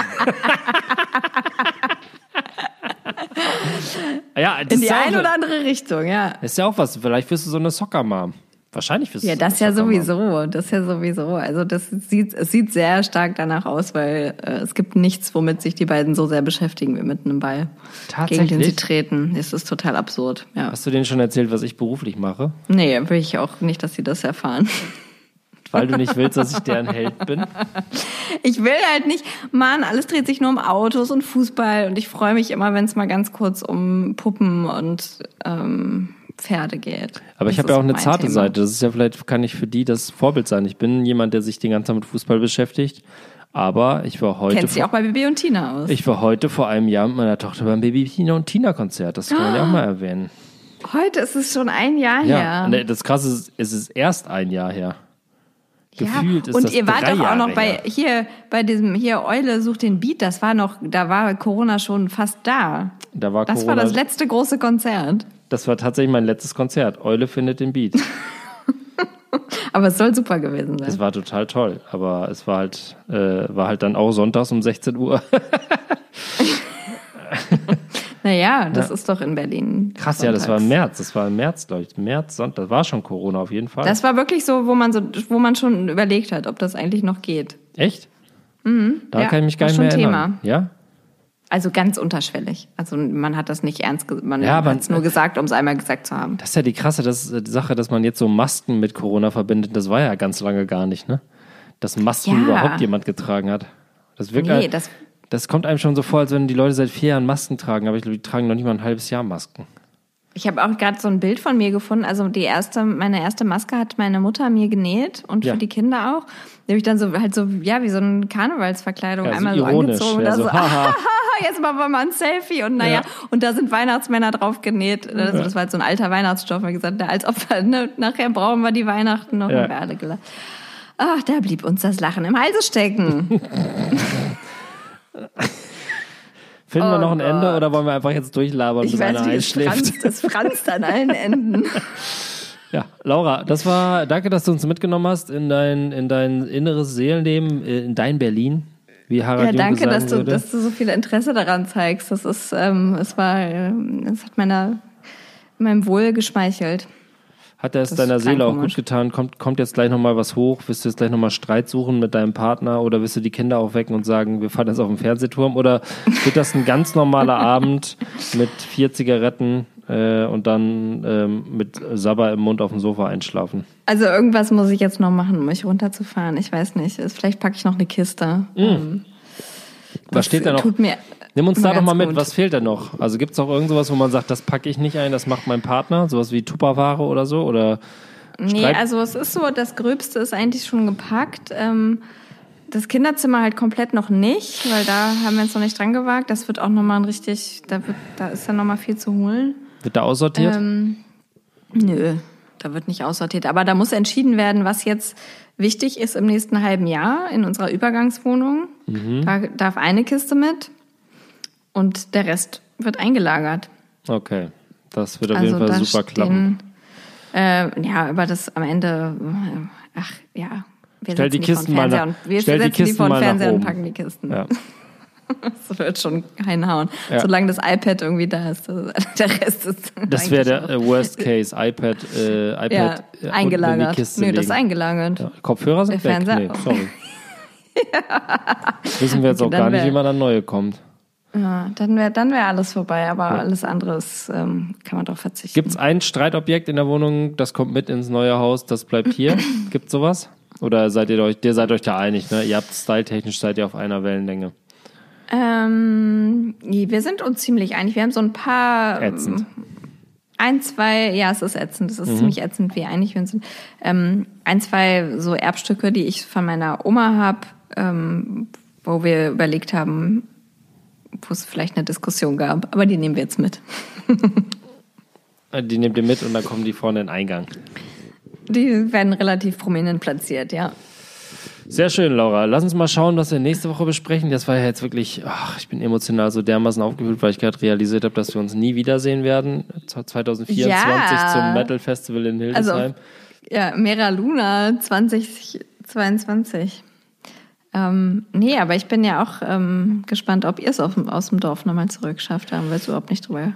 ja, In die ja eine oder andere Richtung, ja. ist ja auch was. Vielleicht wirst du so eine Soccer-Mom. Wahrscheinlich du Ja, das ja sowieso. Das ja sowieso. Also das sieht, es sieht sehr stark danach aus, weil äh, es gibt nichts, womit sich die beiden so sehr beschäftigen wie mit einem Ball. Tatsächlich? Gegen den sie treten. Das ist total absurd. Ja. Hast du denen schon erzählt, was ich beruflich mache? Nee, will ich auch nicht, dass sie das erfahren. Weil du nicht willst, dass ich deren Held bin? Ich will halt nicht, Mann, alles dreht sich nur um Autos und Fußball und ich freue mich immer, wenn es mal ganz kurz um Puppen und ähm, Pferde geht. Aber ich habe ja auch eine zarte Thema. Seite. Das ist ja vielleicht, kann ich für die das Vorbild sein. Ich bin jemand, der sich den ganzen Tag mit Fußball beschäftigt. Aber ich war heute. Kennst du auch bei Bibi und Tina aus? Ich war heute vor einem Jahr mit meiner Tochter beim Baby Tina und Tina Konzert. Das kann man ja auch mal erwähnen. Heute ist es schon ein Jahr Ja, her. das Krasse ist, es ist erst ein Jahr her. Gefühlt ist und das ihr wart doch auch noch bei hier bei diesem hier Eule sucht den Beat. Das war noch, da war Corona schon fast da. Da war Das Corona, war das letzte große Konzert. Das war tatsächlich mein letztes Konzert. Eule findet den Beat. Aber es soll super gewesen sein. Es war total toll, aber es war halt, äh, war halt dann auch sonntags um 16 Uhr. Naja, das ist doch in Berlin. Krass, ja, das war im sonntags. März. Das war im März, glaube ich. März, Sonntag. Das war schon Corona auf jeden Fall. Das war wirklich so, wo man so, wo man schon überlegt hat, ob das eigentlich noch geht. Echt? Da Mhm. Ja, kann ich mich gar nicht mehr Thema. erinnern. Ja? Also ganz unterschwellig. Also man hat das nicht ernst, man Ja, hat es nur gesagt, um es einmal gesagt zu haben. Das ist ja die krasse das, ist die Sache, dass man jetzt so Masken mit Corona verbindet. Das war ja ganz lange gar nicht, ne? Dass Masken Ja. überhaupt jemand getragen hat. Das wirkt Nee, nee, das, das kommt einem schon so vor, als wenn die Leute seit vier Jahren Masken tragen, aber ich glaube, die tragen noch nicht mal ein halbes Jahr Masken. Ich habe auch gerade so ein Bild von mir gefunden. Also die erste, meine erste Maske hat meine Mutter mir genäht und Ja. für die Kinder auch. Die habe ich dann so halt so, ja, wie so eine Karnevalsverkleidung Ja, so einmal so ironisch, angezogen. ja, so, so, haha. jetzt machen wir mal ein Selfie und naja, Ja. und da sind Weihnachtsmänner drauf genäht. Also das war halt so ein alter Weihnachtsstoff. Und gesagt, als ob wir, ne, nachher brauchen wir die Weihnachten noch Ja. wir alle gelacht. Ach, da blieb uns das Lachen im Halse stecken. Finden wir Oh noch ein Ende Gott. oder wollen wir einfach jetzt durchlabern, Ich bis weiß einer einschläft? franzt, es franzt an allen Enden. Ja, Laura, das war, danke, dass du uns mitgenommen hast in dein, in dein inneres Seelenleben, äh, in dein Berlin, wie Harald Ja, danke, dass du, würde. dass du so viel Interesse daran zeigst. Das ist, ähm, es war, ähm, es hat meiner, meinem Wohl geschmeichelt. Hat er es Das deiner Seele auch komisch. gut getan? Kommt, kommt jetzt gleich nochmal was hoch? Wirst du jetzt gleich nochmal Streit suchen mit deinem Partner oder wirst du die Kinder aufwecken und sagen, wir fahren jetzt auf den Fernsehturm? Oder wird das ein ganz normaler Abend mit vier Zigaretten äh, und dann ähm, mit Sabber im Mund auf dem Sofa einschlafen? Also irgendwas muss ich jetzt noch machen, um mich runterzufahren. Ich weiß nicht. Vielleicht packe ich noch eine Kiste. Ähm, Was steht da noch? Tut mir Nimm uns da doch mal mit, gut. was fehlt denn noch? Also gibt es auch irgend sowas, wo man sagt, das packe ich nicht ein, das macht mein Partner? Sowas wie Tupperware oder so? Oder Nee, also es ist so, das Gröbste ist eigentlich schon gepackt. Ähm, das Kinderzimmer halt komplett noch nicht, weil da haben wir uns noch nicht dran gewagt. Das wird auch nochmal ein richtig, da, wird, da ist dann nochmal viel zu holen. wird da aussortiert? Ähm, nö, da wird nicht aussortiert. Aber da muss entschieden werden, was jetzt wichtig ist im nächsten halben Jahr in unserer Übergangswohnung. Mhm. Da darf eine Kiste mit und der Rest wird eingelagert. Okay, das wird auf Also jeden Fall super klappen. äh, ja, aber das am Ende, äh, ach ja. Wir Stell die setzen Kisten vor mal den Fernseher nach- und wir stell die setzen die Kisten vor den Fernseher und packen die Kisten. Ja. Das wird schon reinhauen. Ja. Solange das iPad irgendwie da ist. das- Der Rest ist. Das wäre der äh, Worst Case, iPad, äh, iPad ja, äh, unten in die eingelagert. Kiste Nö, das ist legen. eingelagert. Ja, Kopfhörer sind Der weg. Fernseher- Nee, sorry. Wissen wir jetzt Okay, auch gar nicht, wie man an neue kommt. Ja, dann wäre dann wär alles vorbei, aber alles andere ist, ähm, kann man doch verzichten. Gibt es ein Streitobjekt in der Wohnung, das kommt mit ins neue Haus, das bleibt hier? Gibt sowas? Oder seid ihr euch, ihr seid euch da einig, ne? Ihr habt styletechnisch seid ihr auf einer Wellenlänge. Ähm, wir sind uns ziemlich einig. Wir haben so ein paar. Ätzend. ähm, Ein, zwei, ja, es ist ätzend. Es ist Mhm. ziemlich ätzend, wie einig wir uns sind. Ähm, ein, zwei so Erbstücke, die ich von meiner Oma habe, ähm, wo wir überlegt haben, wo es vielleicht eine Diskussion gab. Aber die nehmen wir jetzt mit. Äh, Die nehmt ihr mit und dann kommen die vorne in den Eingang. Die werden relativ prominent platziert, ja. Sehr schön, Laura. Lass uns mal schauen, was wir nächste Woche besprechen. Das war ja jetzt wirklich, ach, ich bin emotional so dermaßen aufgewühlt, weil ich gerade realisiert habe, dass wir uns nie wiedersehen werden. 2024 Ja. zum Metal Festival in Also, Hildesheim. ja, Mera Luna 2022. Ähm, nee, aber ich bin ja auch ähm, gespannt, ob ihr es aus dem Dorf nochmal zurückschafft. Da haben wir jetzt überhaupt nicht drüber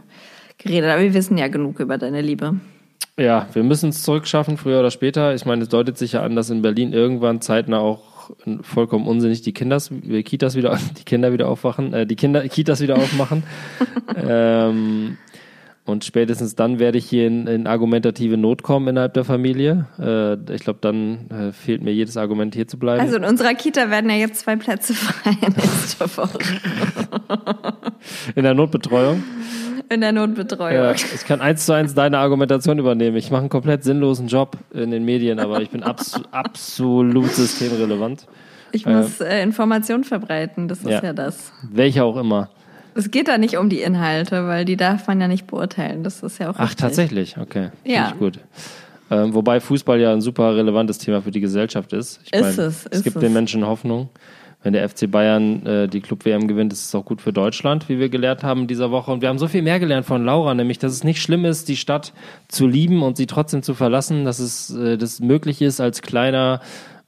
geredet. Aber wir wissen ja genug über deine Liebe. Ja, wir müssen es zurückschaffen, früher oder später. Ich meine, es deutet sich ja an, dass in Berlin irgendwann zeitnah auch vollkommen unsinnig die Kinders, Kitas wieder, die Kinder wieder aufwachen, äh, die Kinder, Kitas wieder aufmachen. ähm, und spätestens dann werde ich hier in, in argumentative Not kommen innerhalb der Familie. Äh, ich glaube, dann äh, fehlt mir jedes Argument, hier zu bleiben. Also in unserer Kita werden ja jetzt zwei Plätze frei nächste Woche in der Notbetreuung. in der Notbetreuung. Ja, ich kann eins zu eins deine Argumentation übernehmen. Ich mache einen komplett sinnlosen Job in den Medien, aber ich bin abs absolut systemrelevant. Ich muss äh, Informationen verbreiten, das ist Ja. ja, das. Welcher auch immer. Es geht da nicht um die Inhalte, weil die darf man ja nicht beurteilen. Das ist ja auch Ach, richtig. tatsächlich, okay. Finde Ja. ich gut. Ähm, wobei Fußball ja ein super relevantes Thema für die Gesellschaft ist. Ich Ist mein, es, Es ist gibt es. den Menschen Hoffnung. Wenn der FC Bayern äh, die Club-WM gewinnt, ist es auch gut für Deutschland, wie wir gelernt haben in dieser Woche. Und wir haben so viel mehr gelernt von Laura, nämlich, dass es nicht schlimm ist, die Stadt zu lieben und sie trotzdem zu verlassen, dass es äh, das möglich ist, als kleiner,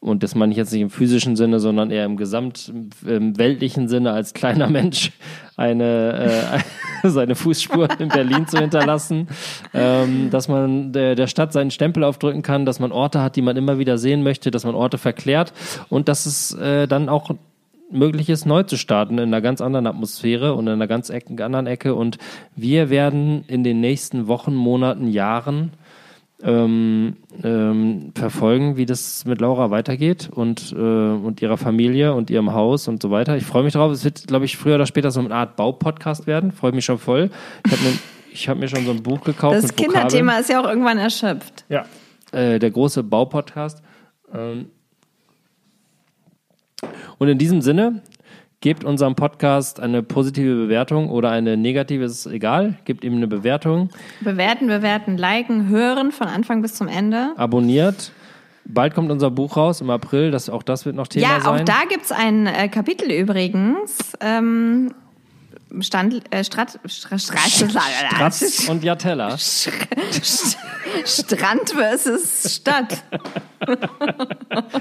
und das meine ich jetzt nicht im physischen Sinne, sondern eher im gesamt im weltlichen Sinne, als kleiner Mensch eine äh, seine Fußspuren in Berlin zu hinterlassen, ähm, dass man der, der Stadt seinen Stempel aufdrücken kann, dass man Orte hat, die man immer wieder sehen möchte, dass man Orte verklärt und dass es äh, dann auch möglich ist, neu zu starten in einer ganz anderen Atmosphäre und in einer ganz ecken, anderen Ecke. Und wir werden in den nächsten Wochen, Monaten, Jahren ähm, ähm, verfolgen, wie das mit Laura weitergeht und, äh, und ihrer Familie und ihrem Haus und so weiter. Ich freue mich drauf. Es wird, glaube ich, früher oder später so eine Art Baupodcast werden. Freue mich schon voll. Ich habe mir, hab mir schon so ein Buch gekauft. Das. Kinderthema ist ja auch irgendwann erschöpft. Ja. Äh, der große Baupodcast. Ähm und in diesem Sinne, gebt unserem Podcast eine positive Bewertung oder eine negative, ist egal. Gebt ihm eine Bewertung. Bewerten, bewerten, liken, hören von Anfang bis zum Ende. Abonniert. Bald kommt unser Buch raus im April. Das, auch das wird noch Thema Ja, sein. auch da gibt's ein äh, Kapitel übrigens. Ähm, Stand, äh, Strat, Stra, Stra, Stratz und Jatella. Strand versus Stadt.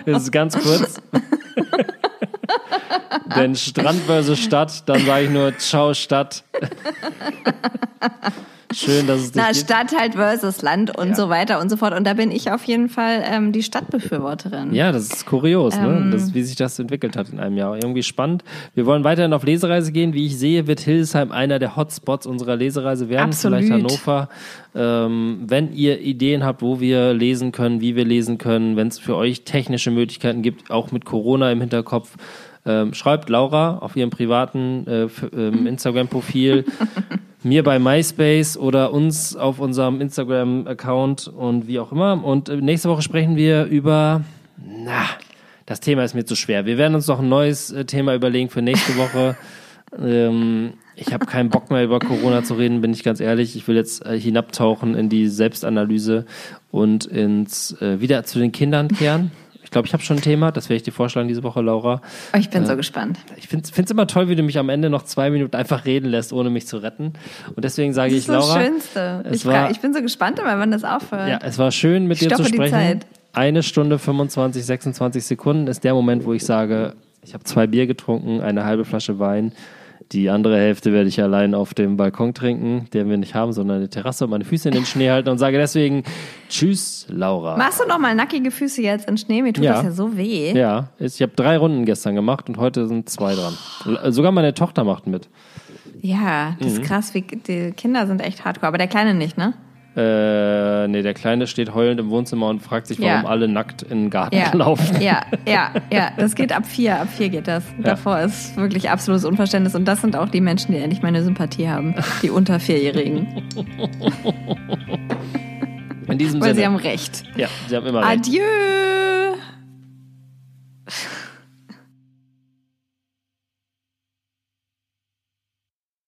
Das ist ganz kurz. Denn Strand versus Stadt, dann sage ich nur Ciao Stadt. Schön, dass es dich Na. Stadt halt versus Land und Ja. so weiter und so fort. Und da bin ich auf jeden Fall ähm, die Stadtbefürworterin. Ja, das ist kurios, ne? Ähm. das, wie sich das entwickelt hat in einem Jahr. Irgendwie spannend. Wir wollen weiterhin auf Lesereise gehen. Wie ich sehe, wird Hildesheim einer der Hotspots unserer Lesereise werden. Absolut. Vielleicht Hannover. Ähm, wenn ihr Ideen habt, wo wir lesen können, wie wir lesen können, wenn es für euch technische Möglichkeiten gibt, auch mit Corona im Hinterkopf, ähm, schreibt Laura auf ihrem privaten äh, ähm, Instagram-Profil. mir bei MySpace oder uns auf unserem Instagram-Account und wie auch immer. Und äh, nächste Woche sprechen wir über, na, das Thema ist mir zu schwer. Wir werden uns noch ein neues äh, Thema überlegen für nächste Woche. ähm, ich habe keinen Bock mehr über Corona zu reden, bin ich ganz ehrlich. Ich will jetzt äh, hinabtauchen in die Selbstanalyse und ins äh, wieder zu den Kindern kehren. Ich glaube, ich habe schon ein Thema, das werde ich dir vorschlagen diese Woche, Laura. Oh, ich bin so gespannt. Ich finde es immer toll, wie du mich am Ende noch zwei Minuten einfach reden lässt, ohne mich zu retten. Und deswegen sage Das ich, ist das Laura, Schönste. es Ich, war- ich bin so gespannt immer, wann das aufhört. ja, es war schön, mit dir zu sprechen. Eine Stunde 25, 26 Sekunden ist der Moment, wo ich sage, ich habe zwei Bier getrunken, eine halbe Flasche Wein. Die andere Hälfte werde ich allein auf dem Balkon trinken, den wir nicht haben, sondern eine Terrasse und meine Füße in den Schnee halten und sage deswegen Tschüss, Laura. Machst du noch mal nackige Füße jetzt in Schnee? Mir tut Ja. das ja so weh. Ja, ich habe drei Runden gestern gemacht und heute sind zwei dran. L- Sogar meine Tochter macht mit. Ja, das Mhm. ist krass. Wie, die Kinder sind echt hardcore. Aber der Kleine nicht, ne? Äh, nee, der Kleine steht heulend im Wohnzimmer und fragt sich, warum Ja. alle nackt in den Garten Ja. laufen. Ja, ja, ja. Das geht ab vier. Ab vier geht das. Davor ist wirklich absolutes Unverständnis. Und das sind auch die Menschen, die endlich meine Sympathie haben. Die unter Vierjährigen. In diesem Weil sie Sinne. haben recht. ja, sie haben immer recht. Adieu!